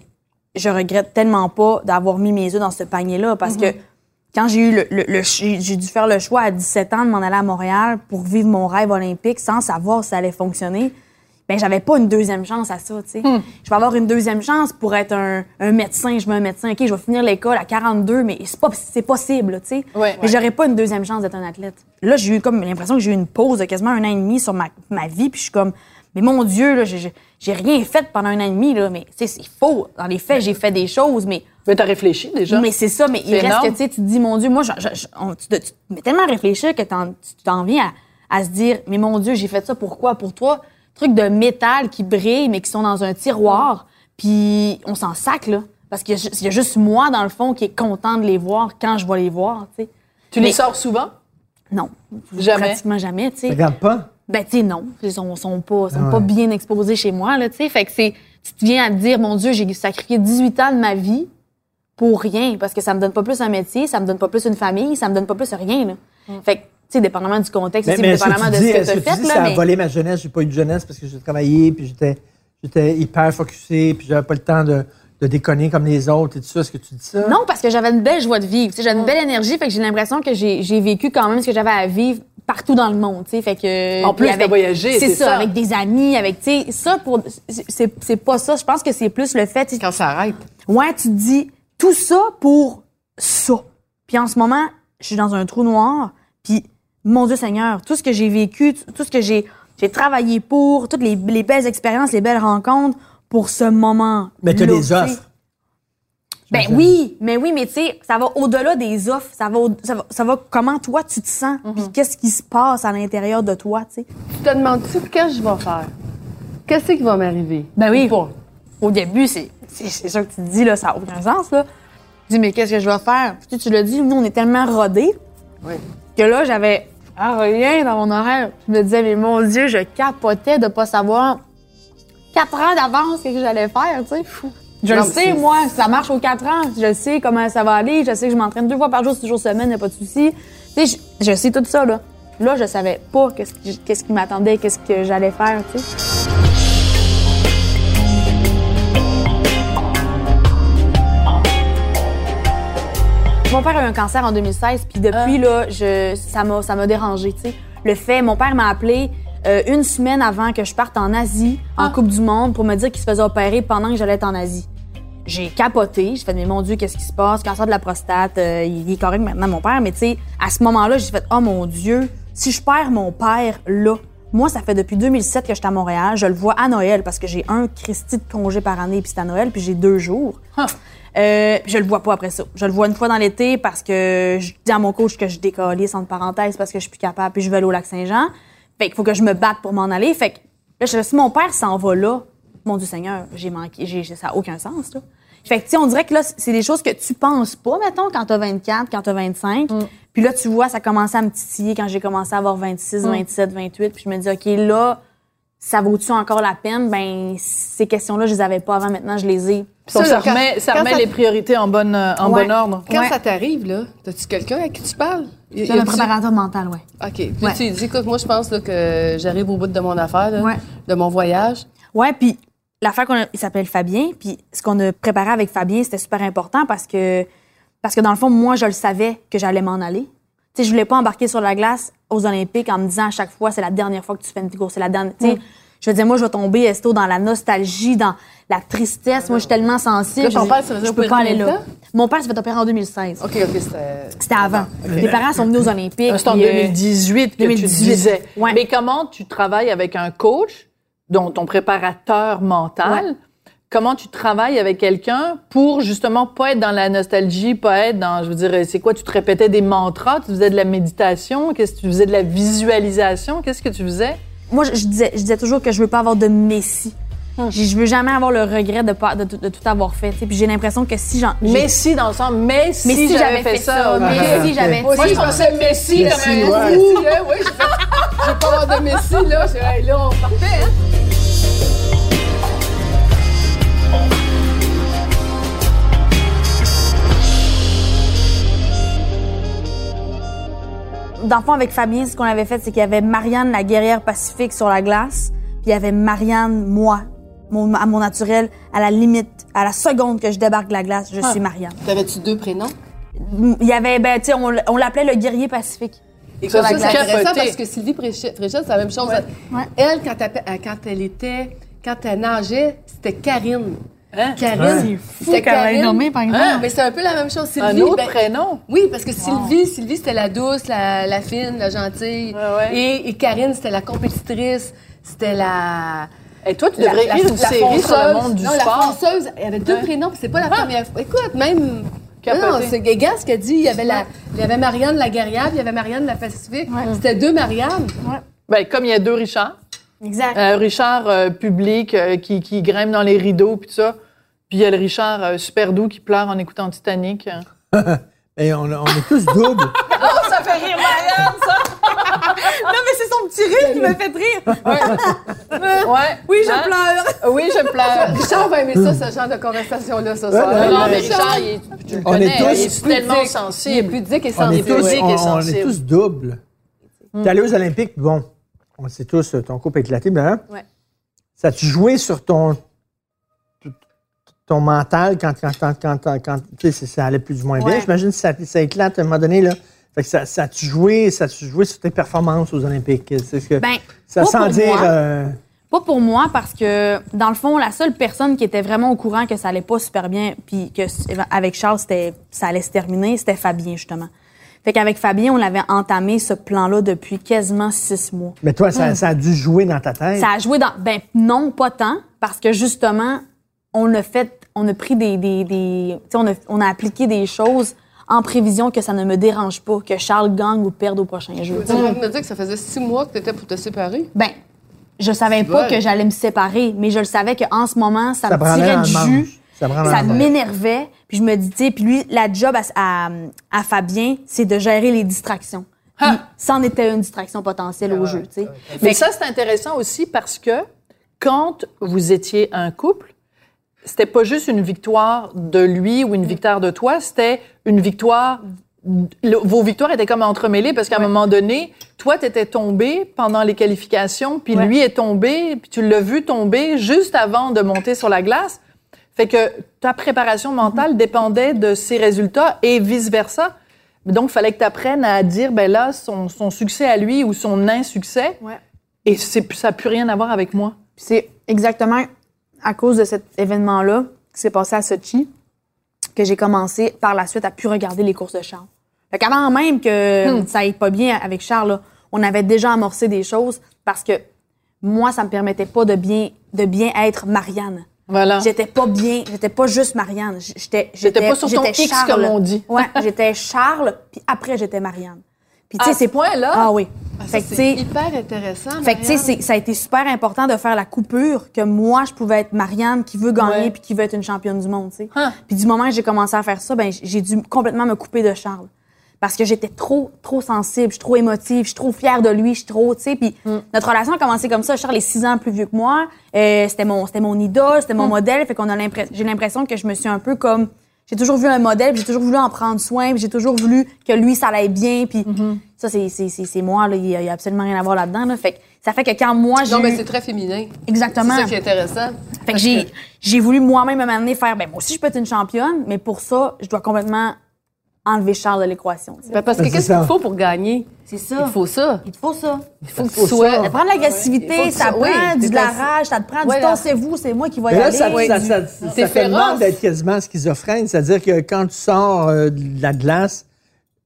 je regrette tellement pas d'avoir mis mes œufs dans ce panier-là parce que quand j'ai eu le, le- le- j'ai dû faire le choix à 17 ans de m'en aller à Montréal pour vivre mon rêve olympique sans savoir si ça allait fonctionner, ben j'avais pas une deuxième chance à ça, tu sais. Je vais avoir une deuxième chance pour être un, un médecin, je veux un médecin, OK, je vais finir l'école à 42, mais c'est pas c'est possible, tu sais. Ouais, mais j'aurais pas une deuxième chance d'être un athlète. Là, j'ai eu comme l'impression que j'ai eu une pause de quasiment un an et demi sur ma, ma vie, puis je suis comme mais mon Dieu, là, j'ai- rien fait pendant un an et demi, là, mais c'est faux. Dans les faits, j'ai fait des choses, mais Mais t'as réfléchi déjà? mais c'est ça, mais il reste énorme. que tu sais, tu te dis, mon Dieu, moi, je, je- je- on- tu, te- tu mets tellement à réfléchir que t'en- tu t'en viens à, à se dire, mais mon Dieu, j'ai fait ça pourquoi? Pour toi, trucs de métal qui brillent, mais qui sont dans un tiroir, puis on s'en sac, là. Parce qu'il y, a y juste moi, dans le fond, qui est content de les voir quand je vais les voir, tu sais. tu les mais- sors souvent? Non. Jamais? Pratiquement jamais, tu sais. Regarde pas. Ben, tu sais, non. Ils sont, sont, pas, sont pas bien exposés chez moi, là, tu sais. Fait que c'est, tu te viens à te dire, mon Dieu, j'ai sacrifié 18 ans de ma vie pour rien, parce que ça me donne pas plus un métier, ça me donne pas plus une famille, ça me donne pas plus rien, là. Fait que, tu sais, dépendamment du contexte, Mais, dépendamment de dis, ce que tu que as tu fait, dis là, ça a mais... volé ma jeunesse, j'ai pas eu de jeunesse parce que j'ai travaillé, puis j'étais, j'étais hyper focusé, puis j'avais pas le temps de, de déconner comme les autres et tout ça. Est-ce que tu dis ça? Non, parce que j'avais une belle joie de vivre. Tu sais, J'avais une belle énergie, fait que j'ai l'impression que j'ai vécu quand même ce que j'avais à vivre partout dans le monde. tu sais, Fait que, En plus, t'as voyagé, c'est ça, ça. avec des amis, avec, tu sais, ça, pour, c'est c'est pas ça. Je pense que c'est plus le fait, tu sais, Quand ça arrête. Ouais, tu te dis tout ça pour ça. Puis en ce moment, je suis dans un trou noir. Puis mon Dieu Seigneur, tout ce que j'ai vécu, tout ce que j'ai j'ai travaillé pour, toutes les, les belles expériences, les belles rencontres pour ce moment. Mais t'as des offres. Ben oui, mais oui, mais tu sais, ça va au-delà des offres. Ça va, ça va, ça va comment toi tu te sens, Mhm. puis qu'est-ce qui se passe à l'intérieur de toi, tu sais. Tu te demandes-tu qu'est-ce que je vais faire? Qu'est-ce qui va m'arriver? Ben oui. Pas? Au début, c'est ça que tu te dis, là, ça n'a aucun sens, là. Tu dis, mais qu'est-ce que je vais faire? Puis tu, tu l'as dit, nous, on est tellement rodés Oui. que là, j'avais ah, rien dans mon horaire. Je me disais, mais mon Dieu, je capotais de pas savoir quatre ans d'avance ce que j'allais faire, tu sais. Je Non, le sais, moi, ça marche aux quatre ans. Je sais comment ça va aller. Je sais que je m'entraîne deux fois par jour, six jours semaine, y a pas de souci. Tu sais, je, je sais tout ça, là. Là, je savais pas qu'est-ce qui, qui m'attendait, qu'est-ce que j'allais faire, tu sais. Mon père a eu un cancer en 2016, puis depuis, là, je, ça m'a, ça m'a dérangé, tu sais. Le fait, mon père m'a appelé euh, une semaine avant que je parte en Asie, en Coupe du Monde, pour me dire qu'il se faisait opérer pendant que j'allais être en Asie. J'ai capoté, j'ai fait, mais mon Dieu, qu'est-ce qui se passe? Cancer de la prostate, euh, il est correct maintenant, mon père, mais tu sais, à ce moment-là, j'ai fait, oh mon Dieu, si je perds mon père là, moi, ça fait depuis 2007 que je suis à Montréal, je le vois à Noël parce que j'ai un Christy de congé par année, puis c'est à Noël, puis j'ai deux jours. Euh, je le vois pas après ça. Je le vois une fois dans l'été parce que je dis à mon coach que je décolle entre parenthèses parce que je suis plus capable puis je vais aller au lac Saint-Jean. Fait qu'il faut que je me batte pour m'en aller. Fait que là, je, si mon père s'en va là, mon Dieu Seigneur, j'ai manqué, j'ai, ça a aucun sens, là. Fait que, tu sais, on dirait que là, c'est des choses que tu penses pas, mettons, quand t'as 24, quand t'as 25. Mm. Puis là, tu vois, ça commençait à me titiller quand j'ai commencé à avoir 26, Mm. 27, 28. Puis je me dis, OK, là, ça vaut-tu encore la peine? Ben, ces questions-là, je les avais pas avant. Maintenant, je les ai. Ça, quand- remet, ça quand remet ça- les priorités en, bonne, euh, en Ouais. bon ordre. Quand Ouais. ça t'arrive, là, as-tu quelqu'un à qui tu parles? J'ai y un préparateur mental, ouais. OK. Puis Ouais. tu dis, écoute, moi, je pense là, que j'arrive au bout de mon affaire, là, Ouais. de mon voyage. Ouais, puis l'affaire qu'on a, il s'appelle Fabien, puis ce qu'on a préparé avec Fabien, c'était super important parce que parce que dans le fond, moi, je le savais que j'allais m'en aller. Tu sais, je voulais pas embarquer sur la glace aux Olympiques en me disant à chaque fois, c'est la dernière fois que tu fais une course, c'est la dernière. Tu sais, je veux dire, moi, je vais tomber esto dans la nostalgie, dans la tristesse. Moi, je suis tellement sensible. Là, ton je, père je peux pas aller là. Mon père s'est fait opérer en 2016. OK, OK, c'était... C'était avant. Les parents sont venus aux Olympiques. C'est en puis, euh, 2018 que 2018. tu disais. Ouais. Mais comment tu travailles avec un coach, dont ton préparateur mental, Ouais. Comment tu travailles avec quelqu'un pour justement pas être dans la nostalgie, pas être dans, je veux dire, c'est quoi, tu te répétais des mantras, tu faisais de la méditation, qu'est-ce que tu faisais de la visualisation, qu'est-ce que tu faisais? moi, je, je disais, je disais toujours que je veux pas avoir de messie. Hum. Je veux jamais avoir le regret de, pas, de, tout- de tout avoir fait. tu sais. Puis j'ai l'impression que si j'en. j'ai- Mais si, dans le sens, mais si, mais si j'avais fait, ça, mais si j'avais. Moi aussi, je pensais Messi Messi, comme un ouais. Messi, hein, oui, j'ai fait... Je vais pas avoir de Messi, là. Là, on partait, hein. Dans le fond, avec Fabien, ce qu'on avait fait, c'est qu'il y avait Marianne, la guerrière pacifique, sur la glace. Puis il y avait Marianne, moi, mon, à mon naturel, à la limite, à la seconde que je débarque de la glace, je suis Marianne. T'avais-tu deux prénoms? Il y avait, ben, tu sais, on, l'appelait le guerrier pacifique. Et Ça, ça, c'est intéressant parce que Sylvie Fréchette, c'est la même chose. Ouais. Elle, quand elle, quand elle était, quand elle nageait, c'était Karine. Hein? Karine. C'était qu'elle l'ait nommée, par exemple. Hein? Mais c'est un peu la même chose. Sylvie, Un autre ben, prénom? Oui, parce que Sylvie, Sylvie, c'était la douce, la, la fine, la gentille. Ouais, ouais. Et, et Karine, c'était la compétitrice, c'était la... Et toi, tu devrais la- écrire une la série sur le monde du non, sport. la fonceuse, elle avait deux Ouais. prénoms, puis c'est pas la première fois. Écoute, même... Non, c'est Guégan ce qu'elle dit. Il y avait, la, il y avait Marianne la guerrière, puis il y avait Marianne la Pacifique. C'était deux Marianne. Ben, comme il y a deux Richard. Exact. Un Richard euh, public euh, qui, qui grimpe dans les rideaux puis tout ça. Puis il y a le Richard euh, super doux qui pleure en écoutant Titanic. *laughs* Et on, on est tous doubles. *laughs* Oh, ça fait rire Marianne, ça! *laughs* Non, mais c'est son petit rire qui me fait rire. Ouais. Oui, je Hein? pleure. Oui, je pleure. Richard va aimer ça, ce genre de conversation-là, ce soir. Ouais, non, mais. Richard, il est- tu le On connais, est tous il est tellement pudique. Il est sensible. pudique et On est, sensible. tous, on, et on sensible. est tous doubles. T'es allé aux Olympiques, bon, on sait tous, ton couple a éclaté, mais hein? Ouais. Ça a-tu joué sur ton, ton mental quand, quand, quand, quand, ça allait plus ou moins bien? J'imagine que ça, ça éclate à un moment donné, là. Fait que ça, ça a-tu joué, ça a-tu joué sur tes performances aux Olympiques? C'est ce que, Ben, ça sans dire, moi. euh, Pas pour moi, parce que, dans le fond, la seule personne qui était vraiment au courant que ça allait pas super bien, puis que avec Charles, ça allait se terminer, c'était Fabien, justement. Fait qu'avec Fabien, on avait entamé ce plan-là depuis quasiment six mois. mais toi, ça, ça a dû jouer dans ta tête? Ça a joué dans. Ben, non, pas tant, parce que justement, on a fait. On a pris des. des, des tu sais, on a, on a appliqué des choses en prévision que ça ne me dérange pas, que Charles gagne ou perde au prochain jeu. Tu me dire que ça faisait six mois que tu étais pour te séparer? Ben, je savais pas que j'allais me séparer, mais je le savais qu'en ce moment, ça, Ça me tirait le jus. Ça Ça m'énervait. Puis je me dis, tu sais, puis lui, la job à, à, à Fabien, c'est de gérer les distractions. Puis c'en était une distraction potentielle au jeu, tu sais. Mais ça, c'est intéressant aussi parce que quand vous étiez un couple, c'était pas juste une victoire de lui ou une victoire de toi, c'était une victoire. le- vos victoires étaient comme entremêlées parce qu'à un moment donné, toi, t'étais tombé pendant les qualifications, puis Ouais. lui est tombé, puis tu l'as vu tomber juste avant de monter sur la glace. Fait que ta préparation mentale dépendait de ses résultats et vice-versa. Donc, il fallait que tu apprennes à dire, ben là, son, son succès à lui ou son insuccès, Ouais. et ça n'a plus rien à voir avec moi. C'est exactement à cause de cet événement-là qui s'est passé à Sochi que j'ai commencé par la suite à plus regarder les courses de Charles. Fait qu'avant même que ça aille pas bien avec Charles, là, on avait déjà amorcé des choses parce que moi, ça me permettait pas de bien, de bien être Marianne. Voilà. J'étais pas bien, j'étais pas juste Marianne. J'étais, J'étais pas sur ton j'étais X, comme on dit. Ouais, *laughs* j'étais Charles, puis après j'étais Marianne. Puis tu sais, ce c'est point-là? Ah oui. Ah, ça, fait que tu c'est hyper intéressant. fait que, tu sais, ça a été super important de faire la coupure que moi, je pouvais être Marianne qui veut gagner Ouais. puis qui veut être une championne du monde, tu sais. Hein. Puis du moment que j'ai commencé à faire ça, ben j'ai dû complètement me couper de Charles. Parce que j'étais trop, trop sensible, je suis trop émotive, je suis trop fière de lui, je suis trop, tu sais. Puis notre relation a commencé comme ça. Charles est six ans plus vieux que moi. Euh, c'était mon, c'était mon idole, c'était mon modèle. Fait qu'on a l'impression, j'ai l'impression que je me suis un peu comme, j'ai toujours vu un modèle, j'ai toujours voulu en prendre soin, j'ai toujours voulu que lui ça allait bien. Puis ça, c'est, c'est, c'est, c'est moi là. Il y, a, il y a absolument rien à voir là-dedans. Là. Fait que ça fait que quand moi j'ai Non, mais c'est très féminin. exactement. C'est ça qui est intéressant. Fait que j'ai, j'ai voulu moi-même m'amener faire, ben moi aussi je peux être une championne, mais pour ça, je dois complètement enlever Charles de l'équation. Ben, parce que qu'est-ce qu'il faut pour gagner? C'est ça. Il faut ça. Il te faut ça. Il faut que tu sois. ça. Prend de l'agressivité, ça prend du de la rage, ça te prend du temps, c'est vous, c'est moi qui vais y aller. ça, féroce. demande d'être quasiment schizophrène. C'est-à-dire que quand tu sors euh, de la glace,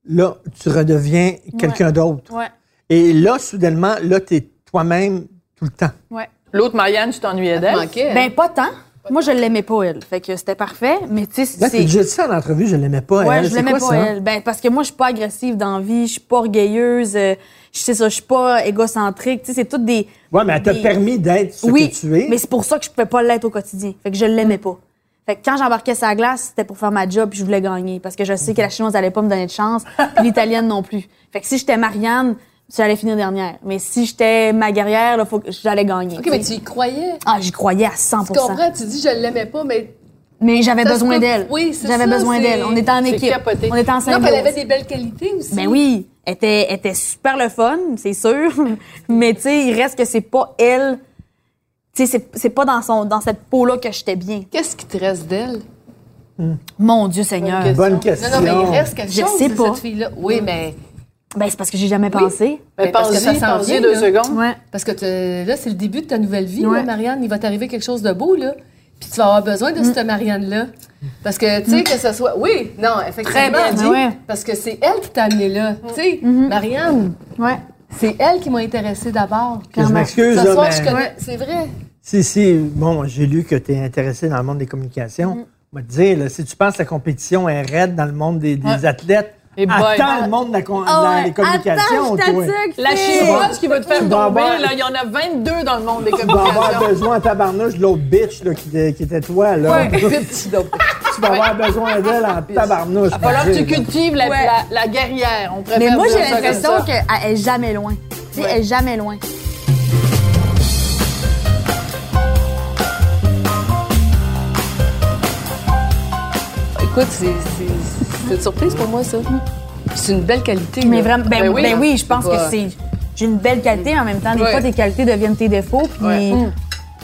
là, tu redeviens quelqu'un d'autre. Ouais, Et là, soudainement, là, tu es toi-même tout le temps. ouais. L'autre Marianne, tu t'ennuyais d'elle? Ben pas tant. Moi, je l'aimais pas, elle. Fait que c'était parfait, mais tu sais, tu c'est... dit ça en entrevue, je l'aimais pas. Ouais, elle. je l'aimais pas, ça? elle? Ben, parce que moi, je suis pas agressive dans la vie, je suis pas orgueilleuse, euh, je sais ça, je suis pas égocentrique, tu sais, c'est toutes des... Ouais, mais elle t'a permis d'être ce oui, que tu es. mais c'est pour ça que je pouvais pas l'être au quotidien. Fait que je l'aimais pas. Fait que quand j'embarquais sa glace, c'était pour faire ma job puis je voulais gagner parce que je sais que la chinoise allait pas me donner de chance puis l'italienne non plus. Fait que si j'étais Marianne, j'allais finir dernière. Mais si j'étais ma guerrière, là, faut que j'allais gagner. OK, mais tu y croyais. Ah, j'y croyais à 100 Tu comprends? Tu dis, je l'aimais pas, mais. Mais j'avais besoin peut- d'elle. oui, c'est J'avais besoin d'elle. On était en équipe. capoté. On était en Non, symbiose. elle avait des belles qualités aussi. Ben oui, elle était, elle était super le fun, c'est sûr. *laughs* Mais tu sais, il reste que c'est pas elle. Tu sais, c'est- c'est pas dans son dans cette peau-là que j'étais bien. Qu'est-ce qui te reste d'elle? Mon Dieu Seigneur. Bonne Non, question. non, mais il reste quelque Je chose sais de pas. cette fille-là. Oui, mais. Ben, c'est parce que j'ai jamais pensé. Ben, Mais parce que ça s'en vient, deux là. secondes. Ouais. Parce que là, c'est le début de ta nouvelle vie, Ouais. là, Marianne. Il va t'arriver quelque chose de beau, là. Puis tu vas avoir besoin de cette Marianne-là. Parce que, tu sais, que ce soit. Oui, non, effectivement. Très bien dit. Ouais. Parce que c'est elle qui t'a amené là. Tu sais, Marianne, Ouais. c'est elle qui m'a intéressée d'abord. Je m'excuse, Ce là, soir, mais- je connais. C'est vrai. Si, si, bon, j'ai lu que tu es intéressé dans le monde des communications. On va te dire, là, si tu penses que la compétition est raide dans le monde des, des Ouais. athlètes, Et boy. attends le monde de la con- Ah dans ouais. les communications, Attends, je toi. t'attaque, La chinoise qui va te faire Tu tomber, vas avoir- là, il y en a 22 dans le monde des Tu vas avoir communications. besoin, tabarnouche, de l'autre bitch là, qui, était- qui était toi. Là. *laughs* tu vas avoir besoin d'elle en tabarnouche. Il va falloir que tu cultives. la, Ouais. la, la guerrière. On préfère Mais moi, dire j'ai ça comme l'impression ça. qu'elle est jamais loin. Tu sais, elle est jamais loin. Écoute, c'est c'est- c'est une surprise pour moi, ça. C'est une belle qualité. Mais là. vraiment, ben, Ben oui, ben oui, je pense que c'est. J'ai une belle qualité, mais en même temps, des Ouais. fois, tes qualités deviennent tes défauts. Puis Ouais.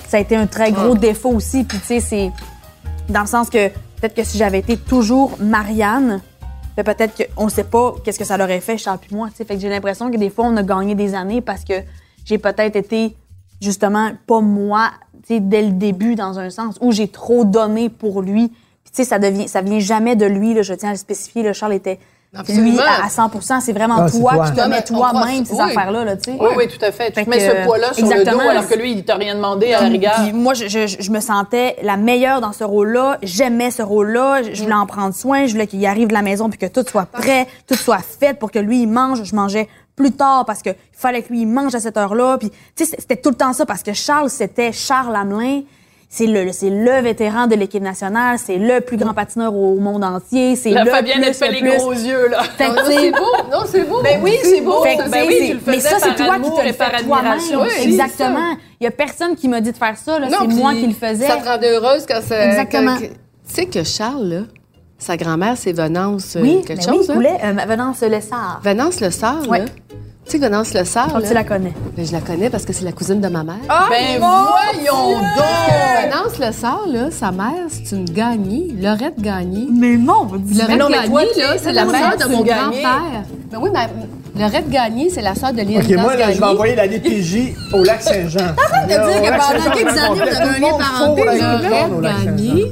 ça a été un très gros défaut aussi. Puis tu sais, c'est dans le sens que peut-être que si j'avais été toujours Marianne, ben, peut-être qu'on ne sait pas qu'est-ce que ça l'aurait fait, Charles puis moi. tu sais. Fait que j'ai l'impression que des fois, on a gagné des années parce que j'ai peut-être été justement pas moi, dès le début dans un sens où j'ai trop donné pour lui. Puis tu sais, ça devient, ça vient jamais de lui. Là, je tiens à le spécifier. Là, Charles était lui Absolument. à, à 100 C'est vraiment toi, toi. qui te mets toi-même ces oui. affaires-là. Là, tu sais. Oui, oui, tout à fait. Tu Fait te mets que, ce poids-là sur le exactement. dos alors que lui, il t'a rien demandé à la rigueur. Moi, je, je- je me sentais la meilleure dans ce rôle-là. J'aimais ce rôle-là. Je, voulais en prendre soin. Je voulais qu'il arrive de la maison puis que tout soit prêt, tout soit fait pour que lui, il mange. Je mangeais plus tard parce qu'il fallait que lui, il mange à cette heure-là. Puis, tu sais, c'était tout le temps ça parce que Charles, c'était Charles Hamelin. C'est le, c'est le vétéran de l'équipe nationale. C'est le plus grand patineur au monde entier. C'est le Fabienne, plus, elle fait le les plus. gros yeux, là. Fait que, c'est beau. Non, c'est beau. Ben oui, c'est beau. Fait que, Ben tu oui, sais, tu le mais ça, c'est toi qui te le fais toi-même. Oui, Exactement. Il y a personne qui m'a dit de faire ça. là. Non, C'est moi qui le faisais. Ça te rendait heureuse quand ça. Exactement. Tu sais que Charles, là, sa grand-mère, c'est Venance euh, Oui, quelque mais oui, chose. il hein? Euh, Venance Lessard. Venance Le Sard, Ouais. là. Tu sais, Venance Le Sard, Oh, là, tu la connais. ben, je la connais parce que c'est la cousine de ma mère. Ben voyons donc! Venance Le Sard, là, sa mère, c'est une gagnée, Lorette Gagné. Mais mon Dieu. Lorette non, mais Gagné, toi, là, c'est la mère de mon Gagné? grand-père. Ben oui, ma... Lorette Gagné, c'est la sœur de Lynn OK, moi, là, je vais Gagné. envoyer la DPJ au lac Saint-Jean. de dire que pendant quelques années, vous avez un lien parenté, Lorette Gagné.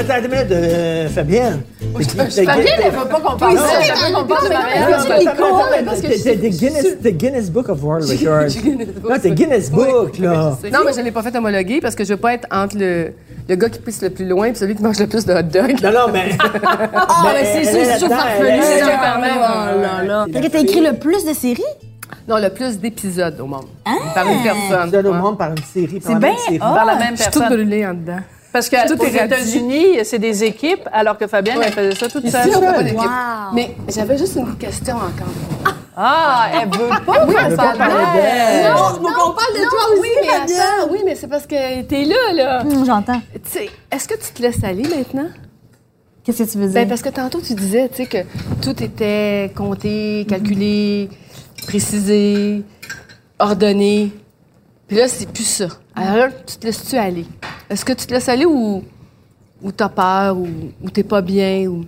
T'as t'as une minute de euh, Fabienne. Fabienne, elle veut pas qu'on parle de ça. Elle veut qu'on parle de. T'es Guinness, t'es Guinness Book of World *laughs* Records. Non, t'es Guinness Book, là. *laughs* Non, mais je l'ai pas fait homologuer parce que je veux pas être entre le, le gars qui pisse le plus loin et celui qui mange le plus de hot dog. Non, non, mais. *laughs* Ah, mais c'est sûr, c'est farfelu. c'est ça. Oh là là. Fait que t'as écrit le plus de séries? Non, le plus d'épisodes au monde. Par une personne. Donne au monde par une série. par C'est la bien même série. Par la même Je suis toute personne. brûlée en dedans. Parce est radis. États-Unis, c'est des équipes, alors que Fabienne, elle faisait ça toute Ici, seule. on fait pas d'équipe. Wow. Mais j'avais juste une question encore. Ah, elle veut pas Oui, parle parler d'elle. Non, donc on parle de toi aussi, mais attends, oui, mais c'est parce que t'es là, là. Hum, J'entends. Tu sais, est-ce que tu te laisses aller maintenant? Qu'est-ce que tu veux dire? Ben, parce que tantôt, tu disais, tu sais, que tout était compté, calculé, précisé, ordonné. Puis là, c'est plus ça. Alors là, tu te laisses-tu aller? Est-ce que tu te laisses aller ou, ou t'as peur ou, ou t'es pas bien ou,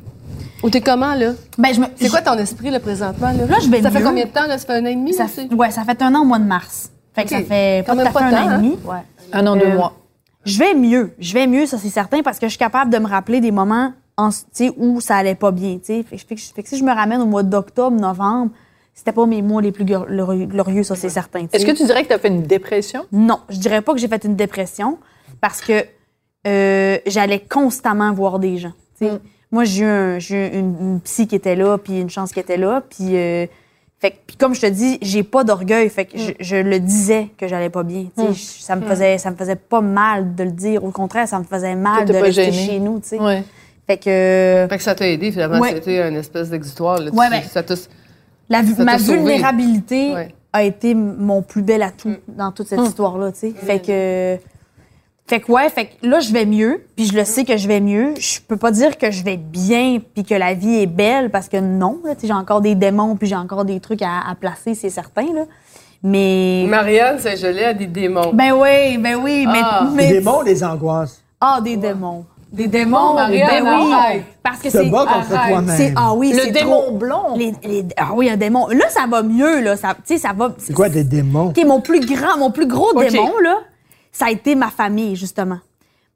ou t'es comment, là? Ben, je me... C'est quoi ton esprit, là, présentement, là? Là, je vais Ça fait combien de temps, là? Ça fait un an et demi, Ça fait, ouais, ça fait un an au mois de mars. Fait que ça fait Quand pas même un an et hein? demi. Ouais. Un an, deux Euh, mois. Je vais mieux. Je vais mieux, ça c'est certain, parce que je suis capable de me rappeler des moments en, où ça allait pas bien. Fait, fait fait que si je me ramène au mois d'octobre, novembre, c'était pas mes mois les plus glor- glorieux, ça c'est certain. Est-ce que tu dirais que tu as fait une dépression? Non, je dirais pas que j'ai fait une dépression parce que euh, j'allais constamment voir des gens. sais. Moi, j'ai eu, un- j'ai eu une, une psy qui était là, puis une chance qui était là, puis euh, fait que- puis comme je te dis, j'ai pas d'orgueil, fait que je, je le disais que j'allais pas bien. Je- Ça me faisait, ça me faisait pas mal de le dire. Au contraire, ça me faisait mal de rester gênée. chez nous. Fait que Fait que ça t'a aidé, finalement. Ouais. C'était une espèce d'exutoire, là. Ouais, ben- ça la, Ça ma vulnérabilité a été mon plus bel atout dans toute cette histoire-là, tu sais. Fait que, fait que ouais, fait que là, je vais mieux, puis je le sais que je vais mieux. Je peux pas dire que je vais bien, puis que la vie est belle, parce que non, là, j'ai encore des démons, puis j'ai encore des trucs à, à placer, c'est certain, là. Mais, Marianne Saint-Gelais a des démons. ben oui, ben oui, mais, Ah. mais Les démons, les angoisses. ah, des démons. Des démons, Marianne, ben oui. arrête. Parce que c'est. C'est- Ah oui, Le c'est démon trop- blond. Les- les- ah oui, un démon. Là, ça va mieux, là. Ça, tu sais, ça va. C'est quoi des démons? OK, mon plus grand, mon plus gros démon, là, ça a été ma famille, justement.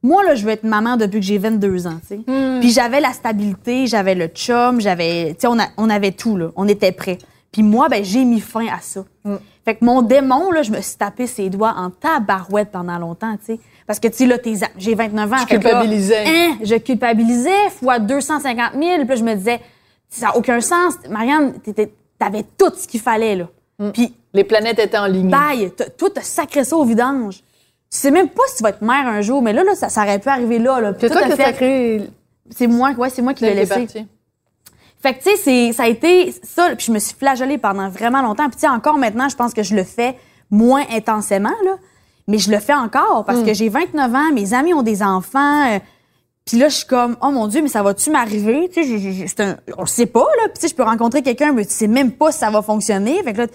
Moi, là, je veux être maman depuis que j'ai 22 ans, tu sais. Hmm. Puis j'avais la stabilité, j'avais le chum, j'avais... Tu sais, on, on avait tout, là. On était prêts. Puis moi, ben, j'ai mis fin à ça. Hmm. Fait que mon démon, là, je me suis tapé ses doigts en tabarouette pendant longtemps, tu sais. Parce que, tu sais, là, j'ai 29 ans. Là, culpabilisais. hein, je culpabilisais fois 250 000. Puis là, je me disais, ça n'a aucun sens. Marianne, t'avais tout ce qu'il fallait, là. Hmm. Puis Les planètes étaient en ligne. Bye! Toi, t'as sacré ça au vidange. Tu sais même pas si tu vas être mère un jour, mais là, là ça, ça aurait pu arriver là. là. C'est toi, qui as. C'est moi, ouais, c'est moi qui l'ai laissé. Fait que, tu sais, c'est- ça a été ça. Puis je me suis flagellée pendant vraiment longtemps. Puis, tu sais, encore maintenant, je pense que je le fais moins intensément, là. Mais je le fais encore parce que j'ai 29 ans, mes amis ont des enfants. euh, puis là, je suis comme, oh mon Dieu, mais ça va-tu m'arriver? Tu sais, un- on sait pas, là. Puis, tu sais, je peux rencontrer quelqu'un, mais tu sais même pas si ça va fonctionner. Fait que là,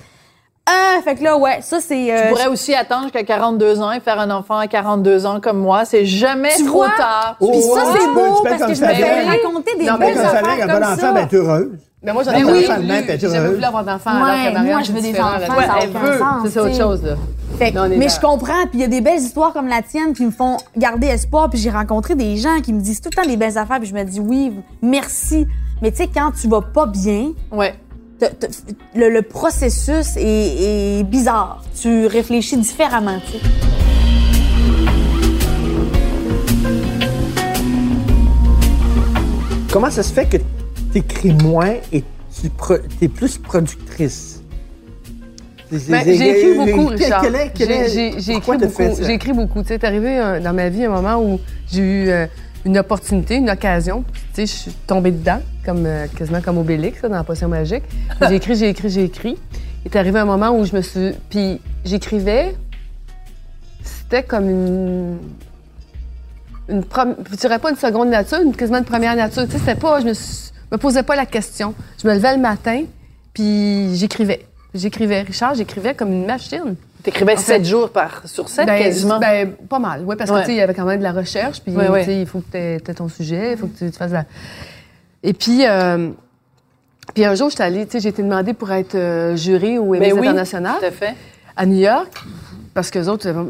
ah, fait que là, ouais, ça, c'est. Tu euh, pourrais aussi attendre jusqu'à 42 ans et faire un enfant à 42 ans comme moi. C'est jamais Tu trop vois? tard. Oh, Puis ça, ouais, c'est tu beau tu parce que je me fais ben raconter des Non, mais belles Comme ça, affaires un comme bon enfant, ça. ben, t'es heureuse. Mais moi, j'en Ben ai oui. Enfant de même, heureuse. voulu avoir d'enfant Ouais, alors que Marianne, moi, je veux des enfants, là. ça a Elle aucun veut. sens, C'est autre tu chose, là. Fait mais je comprends, puis il y a des belles histoires comme la tienne qui me font garder espoir, puis j'ai rencontré des gens qui me disent tout le temps des belles affaires, puis je me dis oui, merci. Mais tu sais, quand tu vas pas bien, Ouais. Te- te- le, le processus est, est bizarre. Tu réfléchis différemment. Comment ça se fait que tu écris moins et tu es plus productrice? Ben, j'ai écrit beaucoup, Richard. J'ai- écrit beaucoup. J'ai écrit beaucoup. Tu sais, c'est arrivé euh, dans ma vie un moment où j'ai eu euh, une opportunité, une occasion. Tu sais, je suis tombée dedans, comme, euh, quasiment comme Obélix, là, dans la potion magique. J'ai écrit, j'ai écrit, j'ai écrit. Il est arrivé un moment où je me suis... Puis j'écrivais... C'était comme une... Une prom- je dirais pas une seconde nature, une, quasiment une première nature. Tu sais, c'était pas... Je me, suis- me posais pas la question. Je me levais le matin, Puis j'écrivais. J'écrivais. Richard, j'écrivais comme une machine. T'écrivais sept jours par, sur sept, Ben, quasiment. Ben, pas mal, oui, parce que Ouais. tu sais, il y avait quand même de la recherche, puis Ouais, ouais. il faut que tu aies ton sujet, il faut que tu, tu fasses la. Et puis, euh, puis un jour, j'étais allée, tu sais, j'ai été demandée pour être euh, jurée au Ben Emmys oui, International Tout à fait. à New York, parce que les autres, euh,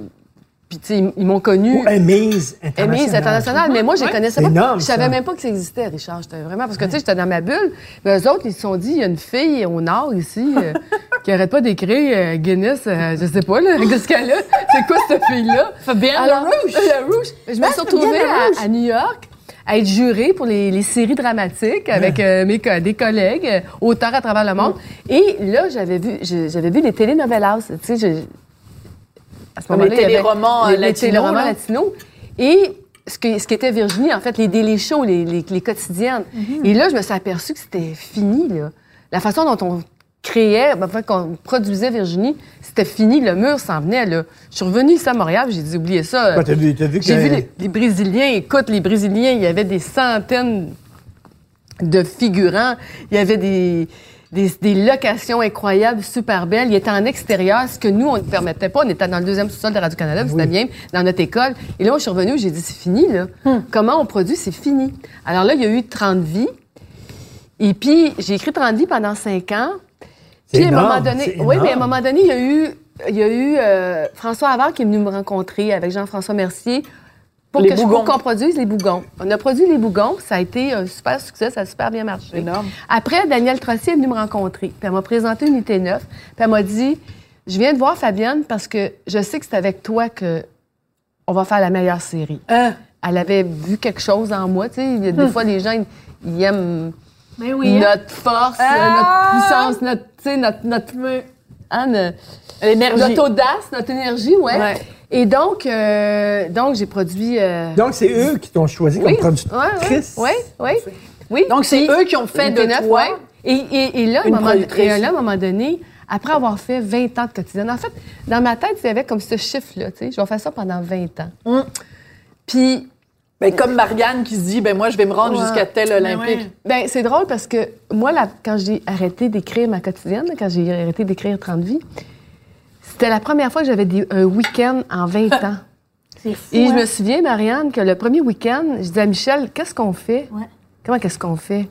puis tu sais, ils, ils m'ont connue. Ou Emmys international. Emmys International, mais moi, je les connaissais pas. énorme, je savais ça. même pas que ça existait, Richard. J'étais vraiment. Parce que, tu sais, j'étais dans ma bulle. Mais eux autres, ils se sont dit, il y a une fille au Nord, ici, euh, *laughs* qui arrête pas d'écrire euh, Guinness, euh, je sais pas, là, de ce qu'elle a. C'est quoi cette fille-là? Fabienne Alors, La Rouge. *laughs* Je me suis retrouvée à, à New York à être jurée pour les, les séries dramatiques avec euh, mes co- des collègues, euh, auteurs à travers le monde. Et là, j'avais vu, j'avais vu les télénovelas. Tu sais, je- à ce moment-là, les téléromans, les, les latinos, téléromans latinos. Et ce, que, ce qui était Virginie, en fait, les daily shows, les, les, les quotidiennes. Et là, je me suis aperçue que c'était fini, là. La façon dont on créait, ben, en fait, qu'on produisait Virginie, c'était fini, le mur s'en venait, là. Je suis revenue ici à Montréal, j'ai dit, oubliez ça. Quoi, t'as vu, t'as vu que J'ai vu les, les Brésiliens, écoute, les Brésiliens, il y avait des centaines de figurants, il y avait des, des, des locations incroyables, super belles. Il était en extérieur, ce que nous, on ne permettait pas. On était dans le deuxième sous-sol de Radio-Canada, c'était bien, dans notre école. Et là, je suis revenue, j'ai dit, c'est fini, là. Comment on produit, c'est fini. Alors là, il y a eu 30 vies. Et puis, j'ai écrit 30 vies pendant 5 ans. Puis, à un moment donné, oui, mais à un moment donné, il y a eu, il y a eu euh, François Havard qui est venu me rencontrer avec Jean-François Mercier pour Les que Bougons. qu'on produise les bougons. On a produit les bougons, ça a été un super succès, ça a super bien marché. Énorme. Après, Danielle Trossier est venue me rencontrer. Puis elle m'a présenté une unité 9. Puis elle m'a dit Je viens de voir Fabienne parce que je sais que c'est avec toi que on va faire la meilleure série. Hein? Elle avait vu quelque chose en moi. Tu sais, des fois, les gens, ils aiment Mais oui. hein. notre force, notre puissance, notre, tu sais, notre, notre, hein, L'énergie. notre audace, notre énergie, ouais. Ouais. Et donc, euh, donc j'ai produit. euh, Donc, c'est eux qui t'ont choisi comme productrice. Oui, oui, oui. oui. Donc, c'est eux qui ont fait de neuf, toi ouais. Et, et, et là, à un une moment, productrice. et là, à un moment donné, après avoir fait 20 ans de quotidienne, en fait, dans ma tête, il y avait comme ce chiffre-là, tu sais, je vais faire ça pendant 20 ans. Hum. Puis, Ben, comme Marianne qui se dit, ben moi, je vais me rendre Ouais. jusqu'à tel Olympique. ben, c'est drôle parce que moi, là, quand j'ai arrêté d'écrire ma quotidienne, quand j'ai arrêté d'écrire 30 vies, c'était la première fois que j'avais un week-end en 20 *laughs* ans. C'est fou. Et je hein? me souviens, Marianne, que le premier week-end, je disais à Michel, qu'est-ce qu'on fait? Ouais. Comment qu'est-ce qu'on fait?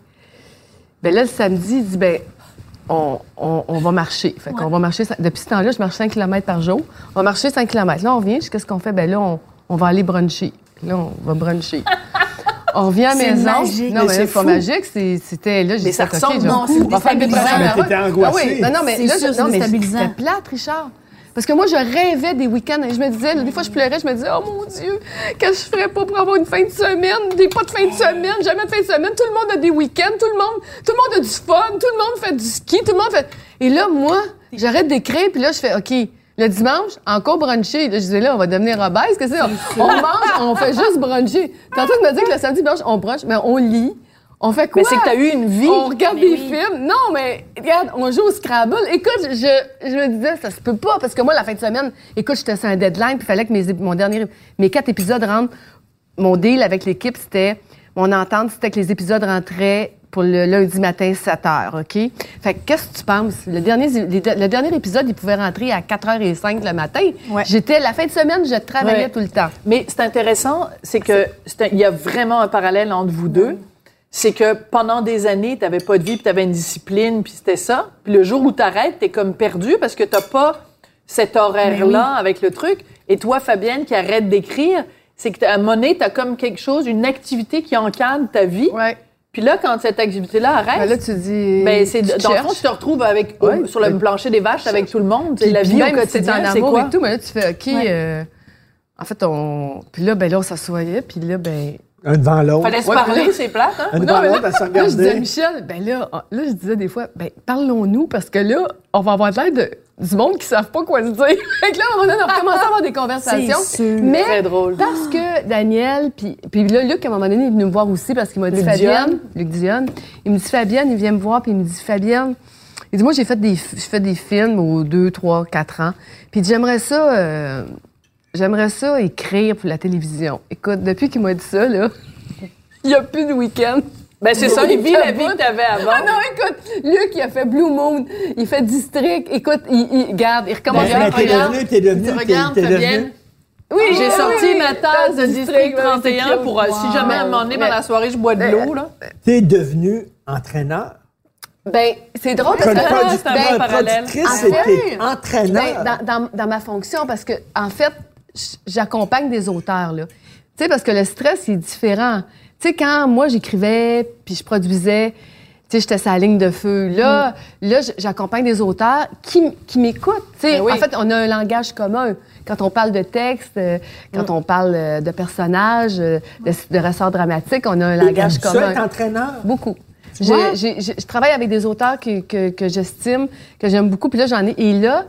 Ben là, le samedi, il dit, ben, on, on- on va marcher. Fait qu'on va marcher. Depuis ce temps-là, je marche 5 km par jour. On va marcher 5 km. Là, on revient, je dis, qu'est-ce qu'on fait? Ben là, on, on va aller bruncher. Là, on va bruncher. on revient à la C'est maison. magique. Non, Mais c'est pas fou. magique. c'est- C'était là, j'ai dit, ça ressemble, non, c'est on va faire des déstabilisant. Mais Ah t'étais oui. angoissée. Ah oui. Non, non, mais là, sûr, je- non, mais c'était plate, Richard. Parce que moi, je rêvais des week-ends. Je me disais, là, des fois, je pleurais, je me disais, oh mon Dieu, qu'est-ce que je ferais pas pour avoir une fin de semaine? Des pas de fin de semaine, jamais de fin de semaine. Tout le monde a des week-ends, tout le monde, tout le monde a du fun, tout le monde fait du ski, tout le monde fait. Et là, moi, j'arrête d'écrire, puis là, je fais, OK. Le dimanche, encore bruncher. Là, je disais, là, on va devenir obèse. Qu'est-ce que c'est? On mange, on fait juste bruncher. T'es en train de me dire que le samedi, dimanche, on brunch, mais on lit. On fait quoi? Mais c'est que tu as eu une vie. On regarde des films. Non, mais regarde, on joue au Scrabble. Écoute, je, je me disais, ça se peut pas, parce que moi, la fin de semaine, écoute, j'étais sur un deadline, puis il fallait que mes, mon dernier, mes quatre épisodes rentrent. Mon deal avec l'équipe, c'était, mon entente, c'était que les épisodes rentraient pour le lundi matin, 7 heures, OK? Fait que qu'est-ce que tu penses? Le dernier, le dernier épisode, il pouvait rentrer à 4h05 le matin. Ouais. J'étais, la fin de semaine, je travaillais Ouais. tout le temps. Mais c'est intéressant, c'est que il y a vraiment un parallèle entre vous deux. C'est que pendant des années, tu n'avais pas de vie, puis tu avais une discipline, puis c'était ça. Puis le jour où tu arrêtes, tu es comme perdu parce que tu pas cet horaire-là avec le truc. Et toi, Fabienne, qui arrête d'écrire, c'est que à donné, tu as comme quelque chose, une activité qui encadre ta vie. Ouais. Puis là, quand cette activité-là arrête, Ben là, tu dis. ben, c'est tu dans le fond, tu te retrouves avec Ouais. sur le plancher des vaches avec tout le monde. Puis- la vie au quotidien, c'est amour quoi? et tout, mais là, tu fais, OK, euh, en fait, on... Puis là, ben là, on s'assoyait, puis là, ben... Un devant l'autre. Fallait se Ouais, parler, puis c'est plate, hein? Un Non, devant mais l'autre, à se *laughs* Là, je disais à. Michel, ben là, ah, là, je disais des fois, ben, parlons-nous, parce que là, on va avoir l'air de, du monde qui ne savent pas quoi se dire. *laughs* Fait que là, à un moment donné, on recommence à avoir des conversations. C'est sûr. Mais Très drôle. parce que Daniel, puis, puis là, Luc, à un moment donné, il est venu me voir aussi parce qu'il m'a dit Luc Fabienne. Luc Dionne, il me dit Fabienne, il vient me voir, puis il me dit Fabienne, il dit Moi, j'ai fait des, je fais des films aux 2, 3, 4 ans, puis il dit, j'aimerais ça, euh, j'aimerais ça écrire pour la télévision. Écoute, depuis qu'il m'a dit ça, là, *laughs* il n'y a plus de week-end. Ben, c'est ça, il vit la vie que t'avais avant. Ah non, écoute, Luc, il a fait Blue Moon, il fait District. Écoute, il, il garde, il recommence. Mais- mais t'es regarde. devenu, t'es devenu, t'es- t'es devenu. Oui, J'ai oui, sorti oui. ma tasse de District ouais, 31 c'est pour, euh, si jamais à un moment donné, dans la soirée, je bois de l'eau, là. T'es devenu entraîneur. Ben, c'est drôle parce que. produ- c'est un bon comme parallèle. productrice, En fait, entraîneur. Ben, dans, dans, dans ma fonction, parce que, en fait, j'accompagne des auteurs, là. Tu sais, parce que le stress, il est différent. Tu sais, quand moi, j'écrivais, puis je produisais, tu sais, j'étais sa ligne de feu. Là, là, j- j'accompagne des auteurs qui, qui m'écoutent. Tu Ben oui. en fait, on a un langage commun. Quand on parle de texte, euh, quand on parle euh, de personnages, euh, de, de ressorts dramatiques, on a un langage commun. être entraîneur? Beaucoup. Tu? Je, je travaille avec des auteurs que, que, que j'estime, que j'aime beaucoup. Puis là, j'en ai. Et là,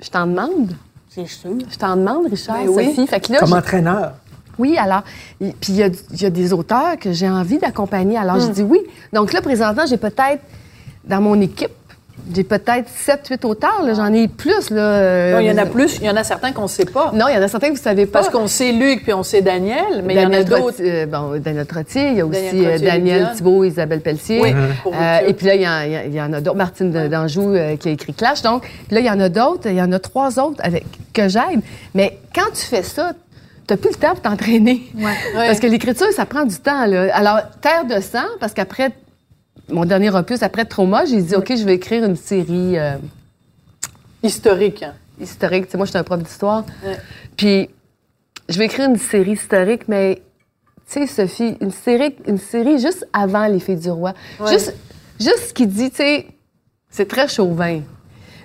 je t'en demande. C'est sûr. Je t'en demande, Richard, Ben oui. Sophie. Fait que là, Comme entraîneur. Oui, alors. Puis il y a, il y a des auteurs que j'ai envie d'accompagner. Alors, je dis oui. Donc là, présentement, j'ai peut-être, dans mon équipe, j'ai peut-être 7, 8 auteurs. J'en ai plus. Là, euh, Non, il y en a plus, il y en a certains qu'on ne sait pas. Non, il y en a certains que vous savez pas. Parce qu'on sait Luc puis on sait Daniel, mais il y en a d'autres. Euh, bon, Daniel Trottier, il y a aussi Daniel Trottier, euh, Daniel Liliane. Thibault, Isabelle Pelletier. Oui, pour Euh, et puis là, il y, en- il y a d'autres. Martine d'Anjou euh, qui a écrit Clash. Donc, puis là, il y en a d'autres. Il y en a trois autres avec, que j'aide. Mais quand tu fais ça, tu plus le temps pour t'entraîner. *laughs* Parce que l'écriture, ça prend du temps. Là. Alors, Terre de sang, parce qu'après mon dernier opus, après Trauma, j'ai dit, OK, je vais écrire une série euh, Historique. hein. historique. Tu sais, moi, je suis un prof d'histoire. Ouais. Puis, je vais écrire une série historique, mais, tu sais, Sophie, une série, une série juste avant Les Filles du Roi. Juste, juste ce qui dit, tu sais, c'est très chauvin.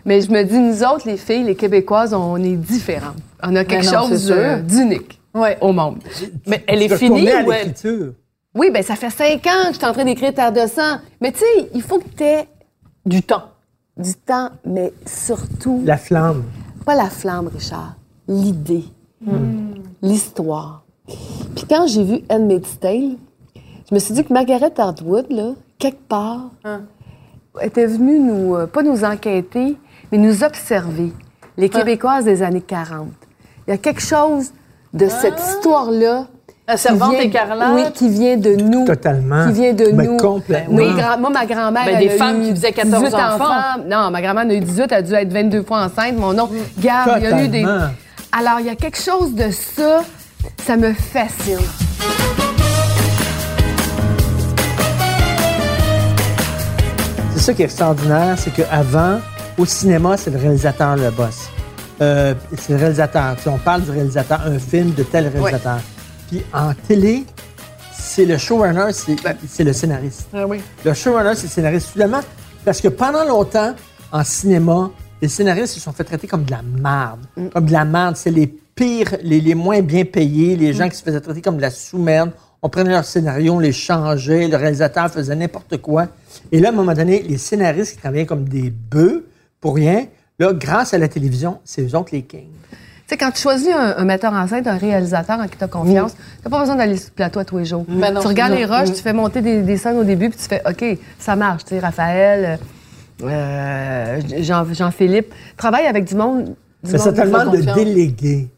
Mais je me dis, nous autres, les filles, les Québécoises, on est différentes. On a quelque non, chose euh, d'unique Ouais. au monde. Mais elle Tu est finie à ou elle... l'écriture? Oui, ben ça fait cinq ans que je suis en train d'écrire Terre de sang. Mais tu sais, il faut que tu aies Du temps. du temps, mais surtout, La flamme. pas la flamme, Richard, l'idée, l'histoire. Puis quand j'ai vu Handmaid's Tale, je me suis dit que Margaret Atwood, là, quelque part, était venue nous, euh, pas nous enquêter, mais nous observer, les Québécoises des années 40. Il y a quelque chose de cette histoire-là. La qui servante vient- écarlate. Oui, qui vient de nous. Totalement. Qui vient de Mais nous. complètement. Oui, moi, ma grand-mère. Ben, elle des a femmes eu qui faisaient 14 18 enfants. Non, ma grand-mère en a eu 18, elle a dû être 22 fois enceinte. Mon nom, Gab, il y a eu des. Alors, il y a quelque chose de ça, ça me fascine. C'est ça qui est extraordinaire, c'est qu'avant, au cinéma, c'est le réalisateur le boss. Euh, c'est le réalisateur. Tu sais, on parle du réalisateur, un film de tel réalisateur. Puis en télé, c'est le showrunner, c'est c'est le scénariste. Ah oui. Le showrunner, c'est le scénariste. Soudainement, parce que pendant longtemps, en cinéma, les scénaristes se sont fait traiter comme de la merde. Comme de la merde. C'est les pires, les, les moins bien payés, les gens qui se faisaient traiter comme de la sous-merde. On prenait leur scénario, on les changeait, le réalisateur faisait n'importe quoi. Et là, à un moment donné, les scénaristes qui travaillaient comme des bœufs, pour rien, là, grâce à la télévision, c'est eux autres les kings. Tu sais, quand tu choisis un, un metteur en scène, un réalisateur en qui tu as confiance, tu pas besoin d'aller sur le plateau à tous les jours. Ben non, tu regardes non. les rushs, tu fais monter des, des scènes au début, puis tu fais OK, ça marche. Tu sais, Raphaël, euh, Jean- Jean-Philippe, travaille avec du monde. Du Mais monde c'est tellement font de déléguer.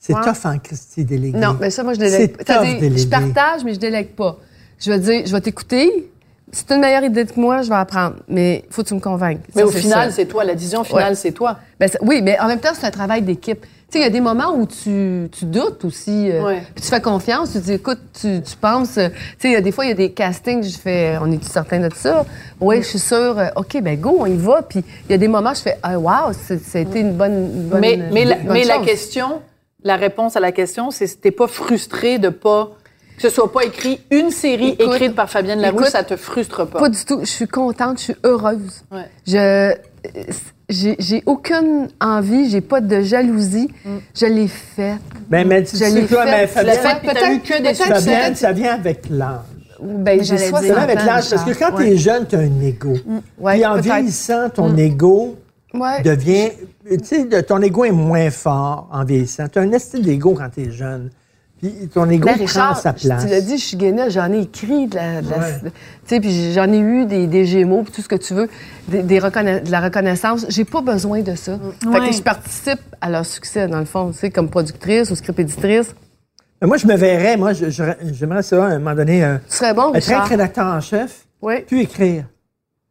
C'est Ouais. tough en Christie, déléguer. Non, mais ça, moi, je C'est délègue. C'est-à-dire, je partage, mais je délègue pas. Je vais dire, je vais t'écouter. Si tu une meilleure idée que moi, je vais apprendre. Mais faut que tu me convainques. Mais Ça, au final, c'est toi. La décision finale, Ouais. c'est toi. Ben, oui, mais en même temps, c'est un travail d'équipe. Tu sais, il y a des moments où tu, tu doutes aussi. euh, Ouais. Puis tu fais confiance, tu dis, écoute, tu, tu penses. euh, Tu sais, il y a des fois, il y a des castings, je fais, on est certain de ça? Oui, je suis sûre. euh, OK, ben go, on y va. Puis il y a des moments, je fais, ah, wow, ça a été une bonne. une bonne- mais mais, la, bonne mais la question, la réponse à la question, c'est si t'es pas frustré de pas que ce soit pas écrit une série Écoute, écrite par Fabienne Larouche, écoute, ça te frustre pas. Pas du tout. Je suis contente, je suis heureuse. Ouais. Je j'ai j'ai aucune envie, j'ai pas de jalousie. Mm. Je l'ai faite. Ben, mais tu sais quoi, fait. mais Fabienne, eu que des peut-être-. Fabienne, ça vient avec l'âge. Ben, j'ai j'allais 60 dire. Ça vient avec l'âge, parce que quand t'es jeune, t'as un ego. Ouais, Puis en peut-être. vieillissant, ton ego Ouais. devient... Tu sais, ton ego est moins fort en vieillissant. T'as un estime d'ego quand t'es jeune. Puis ton ego Ben, prend Richard, sa place. tu l'as dit, je suis gainée, j'en ai écrit de la, de la- Ouais. tu sais, puis j'en ai eu des, des gémeaux, puis tout ce que tu veux, des, des reconna- de la reconnaissance. J'ai pas besoin de ça. Fait Ouais. que je participe à leur succès, dans le fond, tu sais, comme productrice ou script éditrice. Mais moi, je me verrais, moi, j'aimerais ça, à un moment donné, euh, Tu serais bon, être Richard. rédacteur en chef, Oui. puis écrire.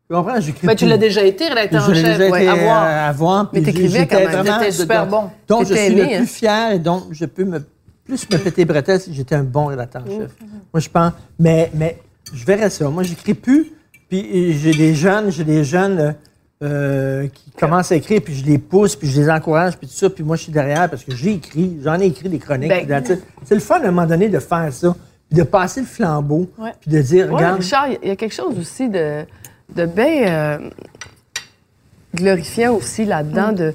Tu comprends? J'écris Ben, tu plus. l'as déjà été, rédacteur en chef. déjà ouais, été, à voir. euh, à voir, Mais t'écrivais quand même. vraiment T'étais super dedans. bon. Donc, je suis le aimé, hein? plus fier et donc, je peux me plus me péter bretelles si j'étais un bon rédacteur en chef. Moi, je pense. Mais, mais je verrais ça. Moi, j'écris plus. Puis j'ai des jeunes, j'ai des jeunes euh, euh, qui commencent à écrire, puis je les pousse, puis je les encourage, puis tout ça. Puis moi, je suis derrière parce que j'ai écrit. J'en ai écrit des chroniques. Ben. *laughs* C'est le fun, à un moment donné, de faire ça. Puis de passer le flambeau. Ouais. Puis de dire, Ouais, regarde. Richard, il y a quelque chose aussi de, de bien euh, glorifiant aussi là-dedans, de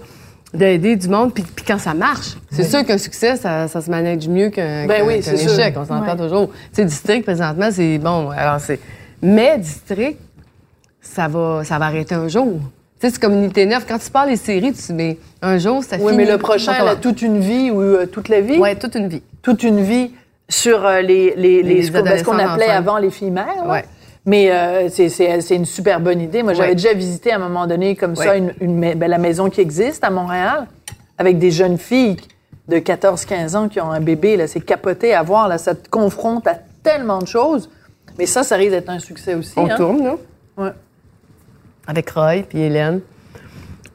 d'aider du monde, puis, puis quand ça marche. C'est sûr qu'un succès, ça, ça se manage mieux qu'un Ben oui, c'est sûr. échec, on s'entend toujours. Tu sais, District, présentement, c'est bon, alors c'est... Mais District, ça va, ça va arrêter un jour. Tu sais, c'est comme Unité 9. Quand tu parles des séries, tu dis, mais un jour, ça Oui, finit. mais le prochain, là, va. toute une vie ou euh, toute la vie? Ouais, toute une vie. toute une vie sur euh, les, les, les, Les ce qu'on ben, ce qu'on appelait ensemble. avant les filles mères. Ouais. Mais euh, c'est- une super bonne idée. Moi, j'avais Ouais. déjà visité à un moment donné comme ça une, ben, la maison qui existe à Montréal avec des jeunes filles de 14-15 ans qui ont un bébé. là, C'est capoté à voir. Là, ça te confronte à tellement de choses. Mais ça, ça risque d'être un succès aussi. On hein. tourne, là. Ouais. Avec Roy puis Hélène.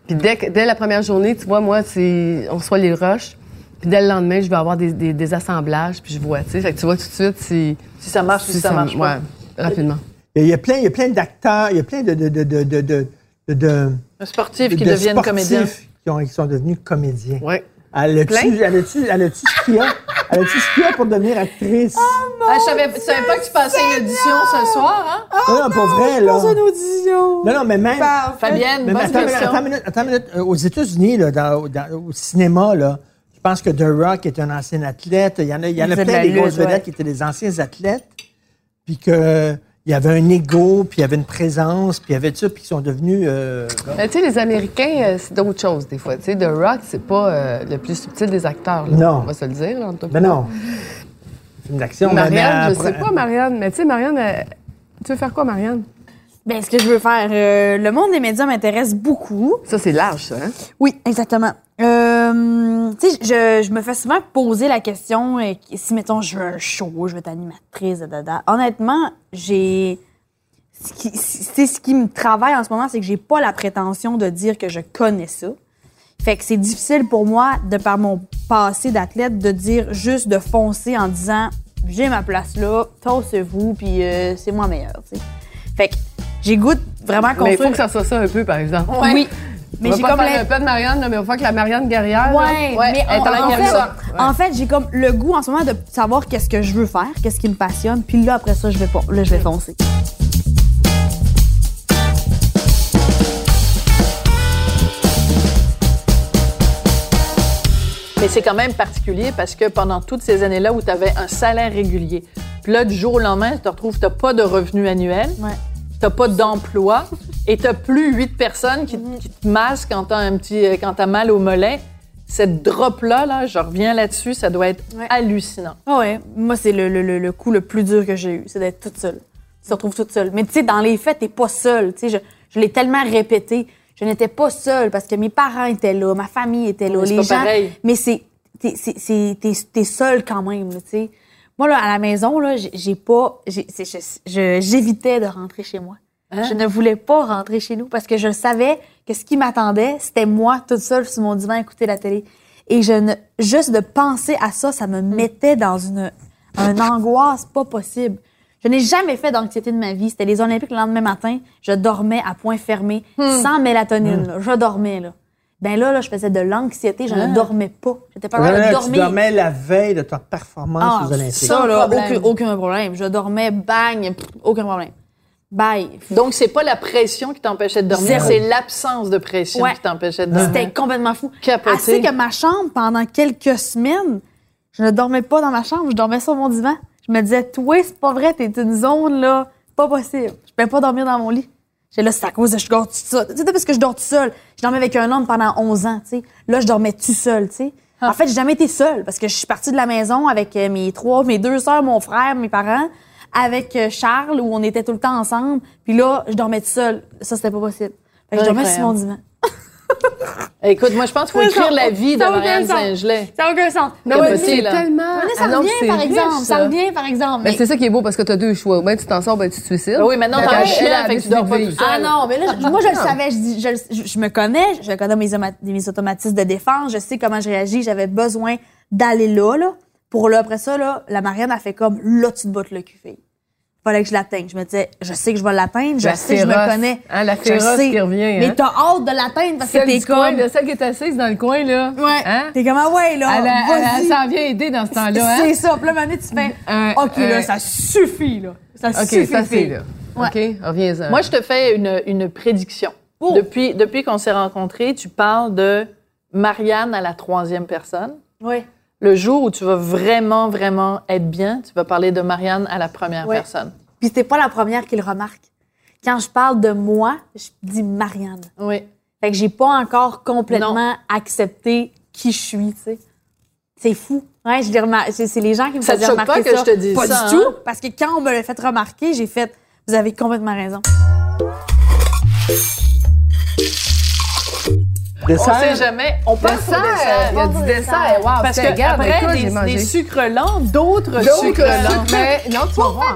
Puis dès, dès la première journée, tu vois, moi, c'est, on reçoit les rushs. Puis dès le lendemain, je vais avoir des, des, des assemblages, puis je vois, tu sais. Fait que tu vois tout de suite si, Si ça marche ou si ça marche pas. Ouais, rapidement. Il y a plein, il y a plein d'acteurs, il y a plein de, de, de, de, de, de, de- de- Un sportif qui de devienne sportifs comédien. Qui, ont, qui sont devenus comédiens. Ouais. Elle a-tu, elle ce qu'il y a? Elle a-tu ce qu'il y a pour devenir actrice? Ah, je savais, savais pas que tu passais une audition ce soir, hein? non, non, pour vrai, là. audition. Non, non, mais même. Fabienne, mais bonne attends, une question. attends une minute, attends une minute. Euh, Aux États-Unis, là, dans- dans- au cinéma, là, je pense que The Rock est un ancien athlète. Il y en a, il y en a plein des grosses ouais. vedettes qui étaient des anciens athlètes. Puis que il y avait un ego, puis il y avait une présence, puis il y avait tout ça, puis ils sont devenus. euh, Mais tu sais, les Américains, euh, c'est d'autres choses, des fois. Tu sais, The Rock, c'est pas euh, le plus subtil des acteurs, là. Non. On va se le dire, en tout cas. ben non. Film d'action. mais- Marianne, mais je sais pas, Marianne, mais tu sais, Marianne, euh, tu veux faire quoi, Marianne? Ben, ce que je veux faire, euh, le monde des médias m'intéresse beaucoup. Ça, c'est large, ça, hein? Oui, exactement. Euh, tu sais, je, je me fais souvent poser la question euh, si, mettons, je veux un show, je veux être animatrice, dada. Honnêtement, j'ai. C'est ce qui me travaille en ce moment, c'est que j'ai pas la prétention de dire que je connais ça. Fait que c'est difficile pour moi, de par mon passé d'athlète, de dire juste de foncer en disant j'ai ma place là, tossez-vous, puis euh, c'est moi meilleur. tu sais. Fait que j'ai goût de vraiment Mais il construire. faut que ça soit ça un peu, par exemple. Oui. Mais j'ai comme faire un peu de Marianne, mais on faire que la Marianne guerrière. là. Ouais, Ouais, mais on- en fait, ça. en fait, j'ai comme le goût en ce moment de savoir qu'est-ce que je veux faire, qu'est-ce qui me passionne, puis là après ça, je vais là je vais foncer. Mais c'est quand même particulier parce que pendant toutes ces années-là où tu avais un salaire régulier, puis là, du jour au lendemain, tu te retrouves, tu pas de revenu annuel, Ouais. Tu pas d'emploi et tu plus huit personnes qui, qui te massent quand tu as, un petit, euh, quand t'as mal au mollet. Cette drop-là, là, je reviens là-dessus, ça doit être Ouais. hallucinant. Ah ouais, moi c'est le, le, le, coup le plus dur que j'ai eu, c'est d'être toute seule. Tu te retrouves toute seule. Mais tu sais, dans les faits, t'es pas seule. Tu sais, je, je l'ai tellement répété. Je n'étais pas seule parce que mes parents étaient là, ma famille était là, Mais c'est les pas gens. pareil. Mais c'est, t'es, seule quand même, tu sais. Moi là, à la maison là, j'ai, pas, j'évitais de rentrer chez moi. Hein? Je ne voulais pas rentrer chez nous parce que je savais que ce qui m'attendait, c'était moi toute seule sur mon divan à écouter la télé. Et je ne, juste de penser à ça, ça me mettait dans une, une angoisse pas possible. Je n'ai jamais fait d'anxiété de ma vie. C'était les Olympiques le lendemain matin. Je dormais à point fermé, sans mélatonine. là. Je dormais, là. Ben là, là, je faisais de l'anxiété. Je ne dormais pas. J'étais pas Là, de tu dormir. dormais la veille de ta performance Ah, aux Olympiques. ça, là, problème. aucun, aucun problème. Je dormais, bang, pff, aucun problème. Bye. Donc, c'est pas la pression qui t'empêchait de dormir, c'est l'absence de pression Ouais. qui t'empêchait de dormir. C'était complètement fou. Capoté. Assez que ma chambre, pendant quelques semaines, je ne dormais pas dans ma chambre, je dormais sur mon divan. Je me disais, toi, c'est pas vrai, t'es une zone, là, pas possible. Je peux pas dormir dans mon lit. J'ai là, c'est à cause de je dors tout seul. Tu sais, parce que je dors tout seul. Je dormais avec un homme pendant 11 ans, tu sais. Là, je dormais tout seul, tu sais. En fait, j'ai jamais été seule parce que je suis partie de la maison avec euh, mes trois, mes deux sœurs, mon frère, mes parents, avec euh, Charles où on était tout le temps ensemble. Puis là, je dormais tout seul. Ça, c'était pas possible. Fait que je dormais sur mon divan. *laughs* Écoute, moi, je pense qu'il faut Ça, écrire ça- la vie de ça Marianne. Saint-Gelais. Ça n'a aucun sens. Mais ça, c'est là. tellement. Ça Ah non, revient, par exemple. Ça revient, par exemple. Mais c'est ça qui est beau parce que t'as deux choix. Ben tu t'en sors, ben tu te suicides. Ah oui, maintenant, t'as un elle, chien, elle a fait que tu dors pas décidé. tout seul. Ah non, mais là, moi, je le savais. Je, me connais, je connais mes automatismes de défense, je sais comment je réagis. J'avais besoin d'aller là, là. Pour là, après ça, là, la Marianne a fait comme, là, tu te bottes le cul, fille. Fallait que je l'atteigne. Je me disais, je sais que je vais l'atteindre, je La sais, je me féroce. connais. Hein, la Je féroce sais. qui revient, Mais hein. t'as hâte de l'atteindre parce que t'es du coin, comme. là, celle qui est assise dans le coin, là. Ouais. Hein? T'es comme, ah ouais, là. Elle, s'en vient aider dans ce temps-là, hein? C'est ça. Puis là, maintenant, tu fais, Un- OK, là, un- ça suffit, là. Ça OK, suffit. ça c'est là. Ouais. OK, reviens-en. Moi, je te fais une, une prédiction. Oh. Depuis, depuis qu'on s'est rencontrés, tu parles de Marianne à la troisième personne. Ouais. Le jour où tu vas vraiment, vraiment être bien, tu vas parler de Marianne à la première Ouais. personne. Puis t'es pas la première qui le remarque. Quand je parle de moi, je dis Marianne. Oui. Fait que j'ai pas encore complètement accepté qui je suis, tu sais. C'est fou. Ouais, je c'est c'est les gens qui me Ça choque remarquer pas que ça. je te dise Pas ça, du hein? tout, parce que quand on me l'a fait remarquer, j'ai fait vous avez complètement raison. On sait jamais. On passe au Dessert, dessert. il y a du dessert. Wow, Parce que regarde, après écoute, des, mangé. des sucres lents, d'autres sucres lents. mais non, tu vas voir.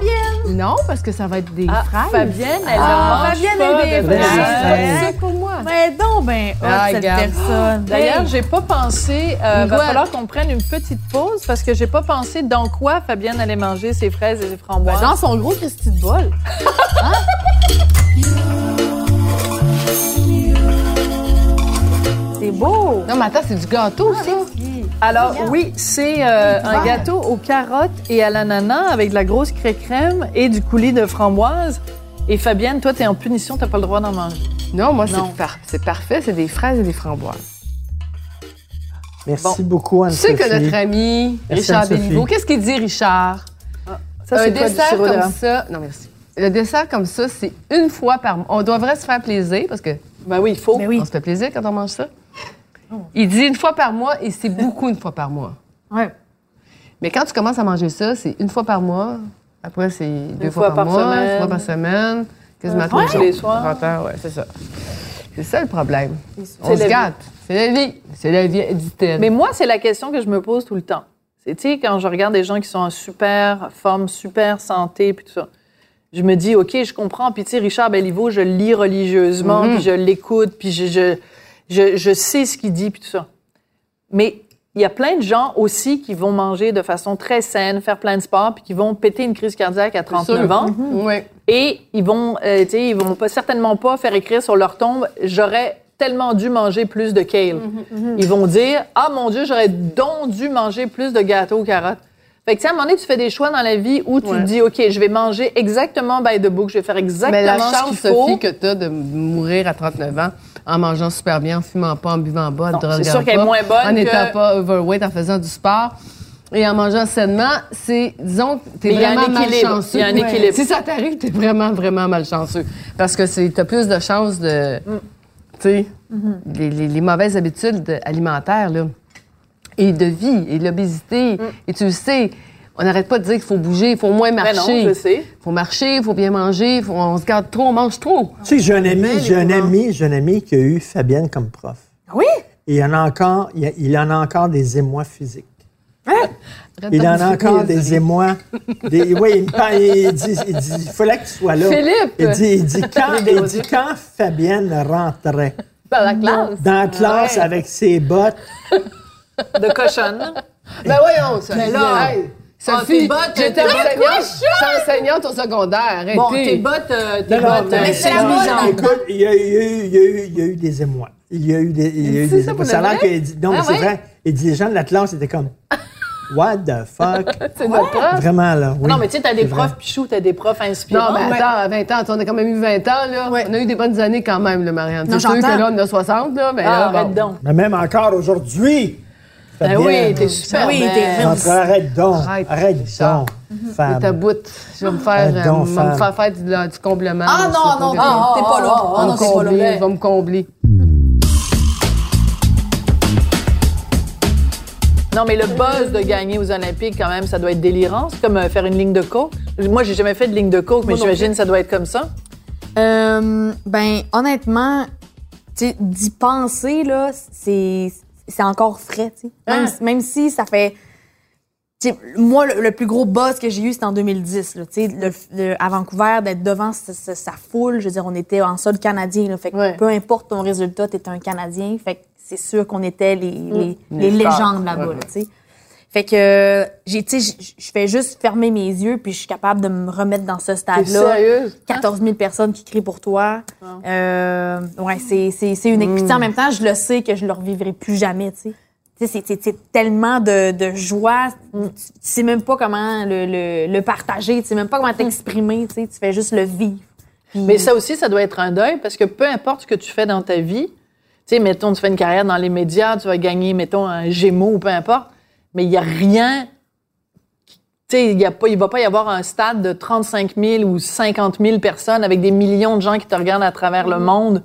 Non, parce que ça va être des Ah, fraises. Fabienne, elle Ah, mange Fabienne pas est des fraises. fraises. C'est pour moi. Mais donc, ben, Ah, cette regarde. personne. D'ailleurs, j'ai pas pensé. Euh, va falloir qu'on prenne une petite pause parce que j'ai pas pensé dans quoi Fabienne allait manger ses fraises et ses framboises. dans son gros Christy de bol. C'est *laughs* beau. Non, mais attends, c'est du gâteau, ça. Alors oui, c'est euh, un gâteau aux carottes et à l'ananas avec de la grosse crème et du coulis de framboise. Et Fabienne, toi, t'es en punition, t'as pas le droit d'en manger. Non, moi, Non. c'est par- c'est parfait. C'est des fraises et des framboises. Merci beaucoup, Tu sais Anne-Sophie. que notre ami Merci, Richard Anne-Sophie. Béliveau, qu'est-ce qu'il dit, Richard? Ça, un c'est quoi, du dessert sirop comme d'érable? ça. Non, merci. Le dessert comme ça, c'est une fois par mois. On devrait se faire plaisir parce que Ben oui, il faut. Ben oui. on se fait plaisir quand on mange ça. Il dit une fois par mois et c'est beaucoup une fois par mois. Ouais. Mais quand tu commences à manger ça, c'est une fois par mois. Après, c'est deux fois fois, par, par mois, semaine. une fois par semaine. Quasiment tous Ouais. les soirs. 30 heures, ouais, c'est ça. C'est ça le problème. On se gâte. C'est la vie. C'est la vie, dit-elle. Mais moi, c'est la question que je me pose tout le temps. C'est, tu sais, quand je regarde des gens qui sont en super forme, super santé, puis tout ça, je me dis, OK, je comprends. Puis, tu sais, Richard Belliveau, je le lis religieusement, puis je l'écoute, puis je, je, je, je sais ce qu'il dit, puis tout ça. Mais il y a plein de gens aussi qui vont manger de façon très saine, faire plein de sport, puis qui vont péter une crise cardiaque à 39 ans. Oui. Et ils vont, euh, tu sais, ils vont pas, certainement pas faire écrire sur leur tombe j'aurais tellement dû manger plus de kale. Ils vont dire ah mon Dieu, j'aurais donc dû manger plus de gâteaux aux carottes. Fait que, à un moment donné, tu fais des choix dans la vie où tu Ouais. te dis, OK, je vais manger exactement by the book, je vais faire exactement Mais la ce chance, qu'il faut. Sophie, que tu as de mourir à 39 ans en mangeant super bien, en fumant pas, en buvant pas, en Non, te c'est sûr qu'elle est pas, moins bonne En n'étant que- pas overweight, en faisant du sport. Et en mangeant sainement, c'est, disons, t'es vraiment malchanceux. Il y a un Ouais. équilibre. Si ça t'arrive, t'es vraiment, vraiment malchanceux. Parce que c'est, t'as plus de chances de, Mm. tu sais, les, les- les mauvaises habitudes alimentaires, là, et de vie, et l'obésité. Mm. Et tu le sais, on n'arrête pas de dire qu'il faut bouger, il faut moins Ben marcher. non, je sais. Il faut marcher, il faut bien manger, il faut- on se garde trop, on mange trop. Tu sais, j'ai un ami, Mais j'ai un ami, j'ai un ami qui a eu Fabienne comme prof. Oui? Et il en a encore, il, a- il en a encore des émois physiques. Arrête Il en a encore des émois. Des, *laughs* oui, il, me parle, il dit, il dit, il fallait que tu sois là. Philippe! Il dit, il dit, quand, il dit, quand Fabienne rentrait Dans la classe? dans la classe avec ses bottes, De cochonne. Ben voyons, ça. Mais là- Hey, Ah, Sophie, tes bottes, j'étais enseignante, enseignante au secondaire. Arrêtez. Bon, tes bottes, euh, tes Non, non, bottes. mais euh, c'est non, Écoute, il y a, il y a eu, il y a eu- il y a eu des émois. Il y a eu des, il y a eu des ça émois. Ça a l'air qu'il dit, non, mais Ah c'est ouais? vrai. Il dit, les gens de la classe étaient comme, *laughs* what the fuck? *laughs* C'est notre prof. Vraiment, là, oui. Non, mais tu sais, t'as des profs pichou, t'as des profs Non, inspirants. mais attends, à 20 ans, on a quand même eu 20 ans, là. On a eu des bonnes années quand même, là, Marianne. Non, C'est sûr que là, on a 60, là, mais Ah, là, bon. donc. Mais même encore aujourd'hui. Ben oui, t'es super oui, belle. t'es arrête donc. Arrête, Arrête, donc. Et Femme. ta bout. Je vais me faire, Arrête euh, donc, me femme. faire faire du, du comblement. Ah là, non, non, t'es pas là. ah, Ah non, t'es pas là. je vais me combler. Non, mais le buzz de gagner aux Olympiques, quand même, ça doit être délirant. C'est comme euh, faire une ligne de coke. Moi, j'ai jamais fait de ligne de coke, mais j'imagine que ça doit être comme ça. Euh, ben, honnêtement, d'y penser, là, c'est, c'est encore frais, tu sais. Même, Ah. même si ça fait. moi, le, le plus gros buzz que j'ai eu, c'était en 2010. Là, tu sais, le- le- à Vancouver, d'être devant sa foule, je veux dire, on était en sol canadien. Là, fait que Ouais. peu importe ton résultat, tu un Canadien. Fait que c'est sûr qu'on était les, les, Les les stars. légendes là-bas. Ouais. là. Fait que j'ai, tu sais, je- fais juste fermer mes yeux, puis je suis capable de me remettre dans ce stade-là. sérieuse? 14 000 personnes qui crient pour toi. Euh, ouais, c'est, c'est, c'est unique. Puis, en même temps, je le sais que je le revivrai plus jamais, tu sais. Tu sais, c'est, tellement de, de joie. Tu, tu sais même pas comment le, le, le partager. Tu sais même pas comment t'exprimer, tu sais. Tu fais juste le vivre. Puis- Mais ça aussi, ça doit être un deuil parce que peu importe ce que tu fais dans ta vie, tu sais, mettons, tu fais une carrière dans les médias, tu vas gagner, mettons, un Gémeaux ou peu importe, mais il n'y a rien. Tu sais, il il va pas y avoir un stade de 35 000 ou 50 000 personnes avec des millions de gens qui te regardent à travers le monde.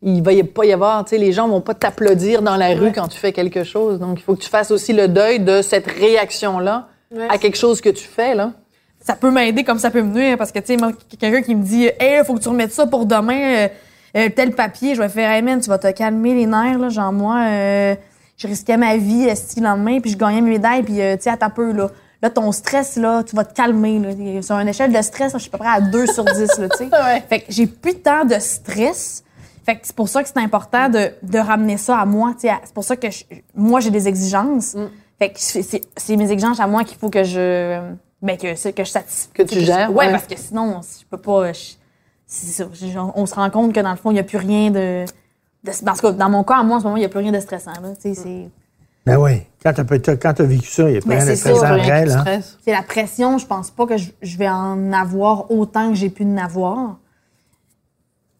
Il va y pas y avoir, tu sais, les gens vont pas t'applaudir dans la rue quand tu fais quelque chose. Donc, il faut que tu fasses aussi le deuil de cette réaction-là à quelque chose que tu fais, là. ça peut m'aider comme ça peut me nuire parce que, tu sais, moi, quelqu'un qui me dit, hey, faut que tu remettes ça pour demain, euh, euh, tel papier, je vais faire, hey, man, tu vas te calmer les nerfs, là. Genre, moi, euh, je risquais ma vie, le lendemain, puis je gagnais mes médailles, puis, euh, tu sais, à ta peu, là. Là, ton stress, là, tu vas te calmer, là. Sur une échelle de stress, là, je suis à peu près à 2 sur 10, là, tu sais. *laughs* Ouais. Fait que j'ai plus tant de stress. Fait que c'est pour ça que c'est important de, de ramener ça à moi. tu sais, C'est pour ça que je- moi, j'ai des exigences. Fait que c'est mes exigences à moi qu'il faut que je. Ben, que, que je satisfais. Que tu gères, Ouais, ouais. parce que sinon, je peux pas. je- ça. On se rend compte que dans le fond, il n'y a plus rien de. De parce que dans mon cas, à moi, en ce moment, il n'y a plus rien de stressant. là. Tu C'est Ben oui. Quand quand t'as vécu ça, il n'y a Ben, rien de c'est ça, stressant te Hein? c'est la pression. Je pense pas que je, je vais en avoir autant que j'ai pu en avoir.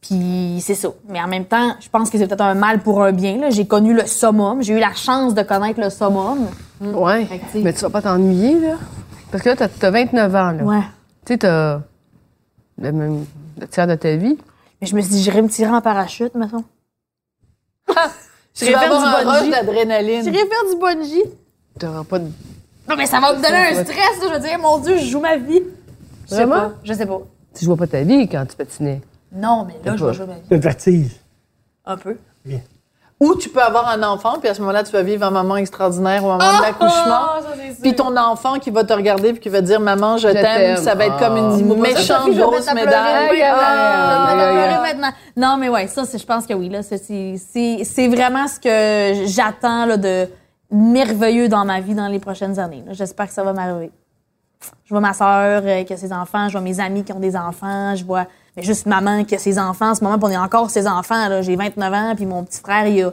Puis c'est ça. Mais en même temps, je pense que c'est peut-être un mal pour un bien. là. J'ai connu le summum. J'ai eu la chance de connaître le summum. Tu sais- Mais tu vas pas t'ennuyer, là. Parce que là, t'as- t'as 29 ans, là. Ouais. Tu sais, t'as le même le tiers de ta vie. Mais je me suis dit, j'irais me tirer en parachute, mettons. *laughs* Vas faire avoir du bungee. d'adrénaline. J'irais faire du bungee. T'auras pas de. Non, mais ça va me donner un stress. là. Je vais dire, mon Dieu, je joue ma vie. Je sais Vraiment? pas. Je sais pas. Tu jouais pas ta vie quand tu patinais. Non, mais là, je vais jouer ma vie. Le vertige. Un peu. Ou tu peux avoir un enfant, puis à ce moment-là, tu vas vivre un moment extraordinaire au moment de l'accouchement. Puis ton enfant qui va te regarder puis qui va te dire Maman, je, Je t'aime, ça va être Ah. comme une ça, méchante Sophie, je vais grosse médaille. Ah, maintenant. Non, mais ouais, ça, c'est- je pense que oui. Là, c'est- c'est c'est- c'est vraiment ce que j'attends là, de merveilleux dans ma vie dans les prochaines années. là. J'espère que ça va m'arriver. Je vois ma sœur euh, qui a ses enfants, je vois mes amis qui ont des enfants, je vois mais juste maman qui a ses enfants. En ce moment, on est encore ses enfants. là. J'ai 29 ans, puis mon petit frère, il a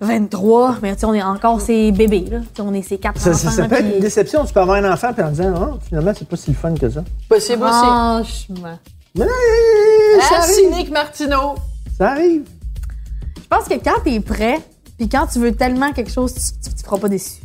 23. Mais tu sais, on est encore ses bébés. Là. Tu sais, On est ses quatre Ça, enfants. ça, ça peut être une déception. Tu peux avoir un enfant puis en disant, oh, finalement, c'est pas si fun que ça. Possible aussi. Franchement. Mais ça Ah, arrive. cynique Martineau. Ça arrive. Je pense que quand t'es prêt, puis quand tu veux tellement quelque chose, tu, tu, tu feras pas déçu.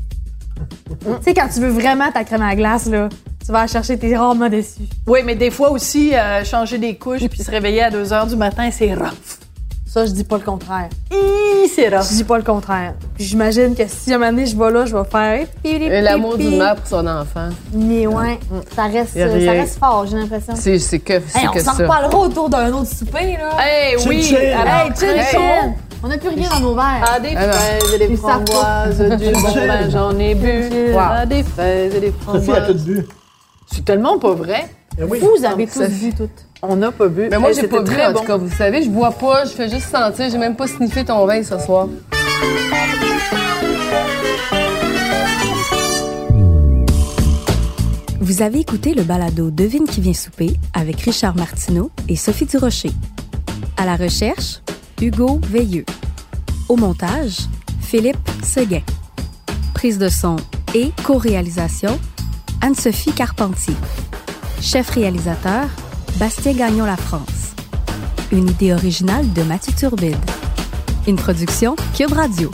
*laughs* tu sais, quand tu veux vraiment ta crème à glace, là, tu vas chercher, t'es rarement déçu. Oui, mais des fois aussi, euh, changer des couches puis se réveiller à 2 heures du matin, c'est rough. Ça, je dis pas le contraire. Hi, c'est rough. Je dis pas le contraire. Puis j'imagine que si à un moment donné, je vais là, je vais faire... Et L'amour d'une mère pour son enfant. Mais ouais, ça reste, ça reste fort, j'ai l'impression. C'est c'est que, c'est Hey, on que s'en ça. reparlera autour d'un autre souper, là. Hey, oui. chill. alors, hey, chill, hey, chill. On n'a plus rien dans nos verres. Ah, des Alors. fraises et des framboises, du *laughs* bon vin, j'en ai bu. Ah, des fraises et des Sophie a tout framboises. bu. C'est tellement pas vrai. Eh oui. Vous avez tous vu tout. On n'a pas bu. Mais moi, Eh, j'ai pas bu, très en bon. tout cas. Vous savez, je bois pas, je fais juste sentir. J'ai même pas sniffé ton vin ce soir. Vous avez écouté le balado Devine qui vient souper avec Richard Martineau et Sophie Durocher. À la recherche, Hugo Veilleux. Au montage, Philippe Seguin. Prise de son et co-réalisation, Anne-Sophie Carpentier. Chef réalisateur, Bastien Gagnon La France. Une idée originale de Mathieu Turbide. Une production Cube Radio.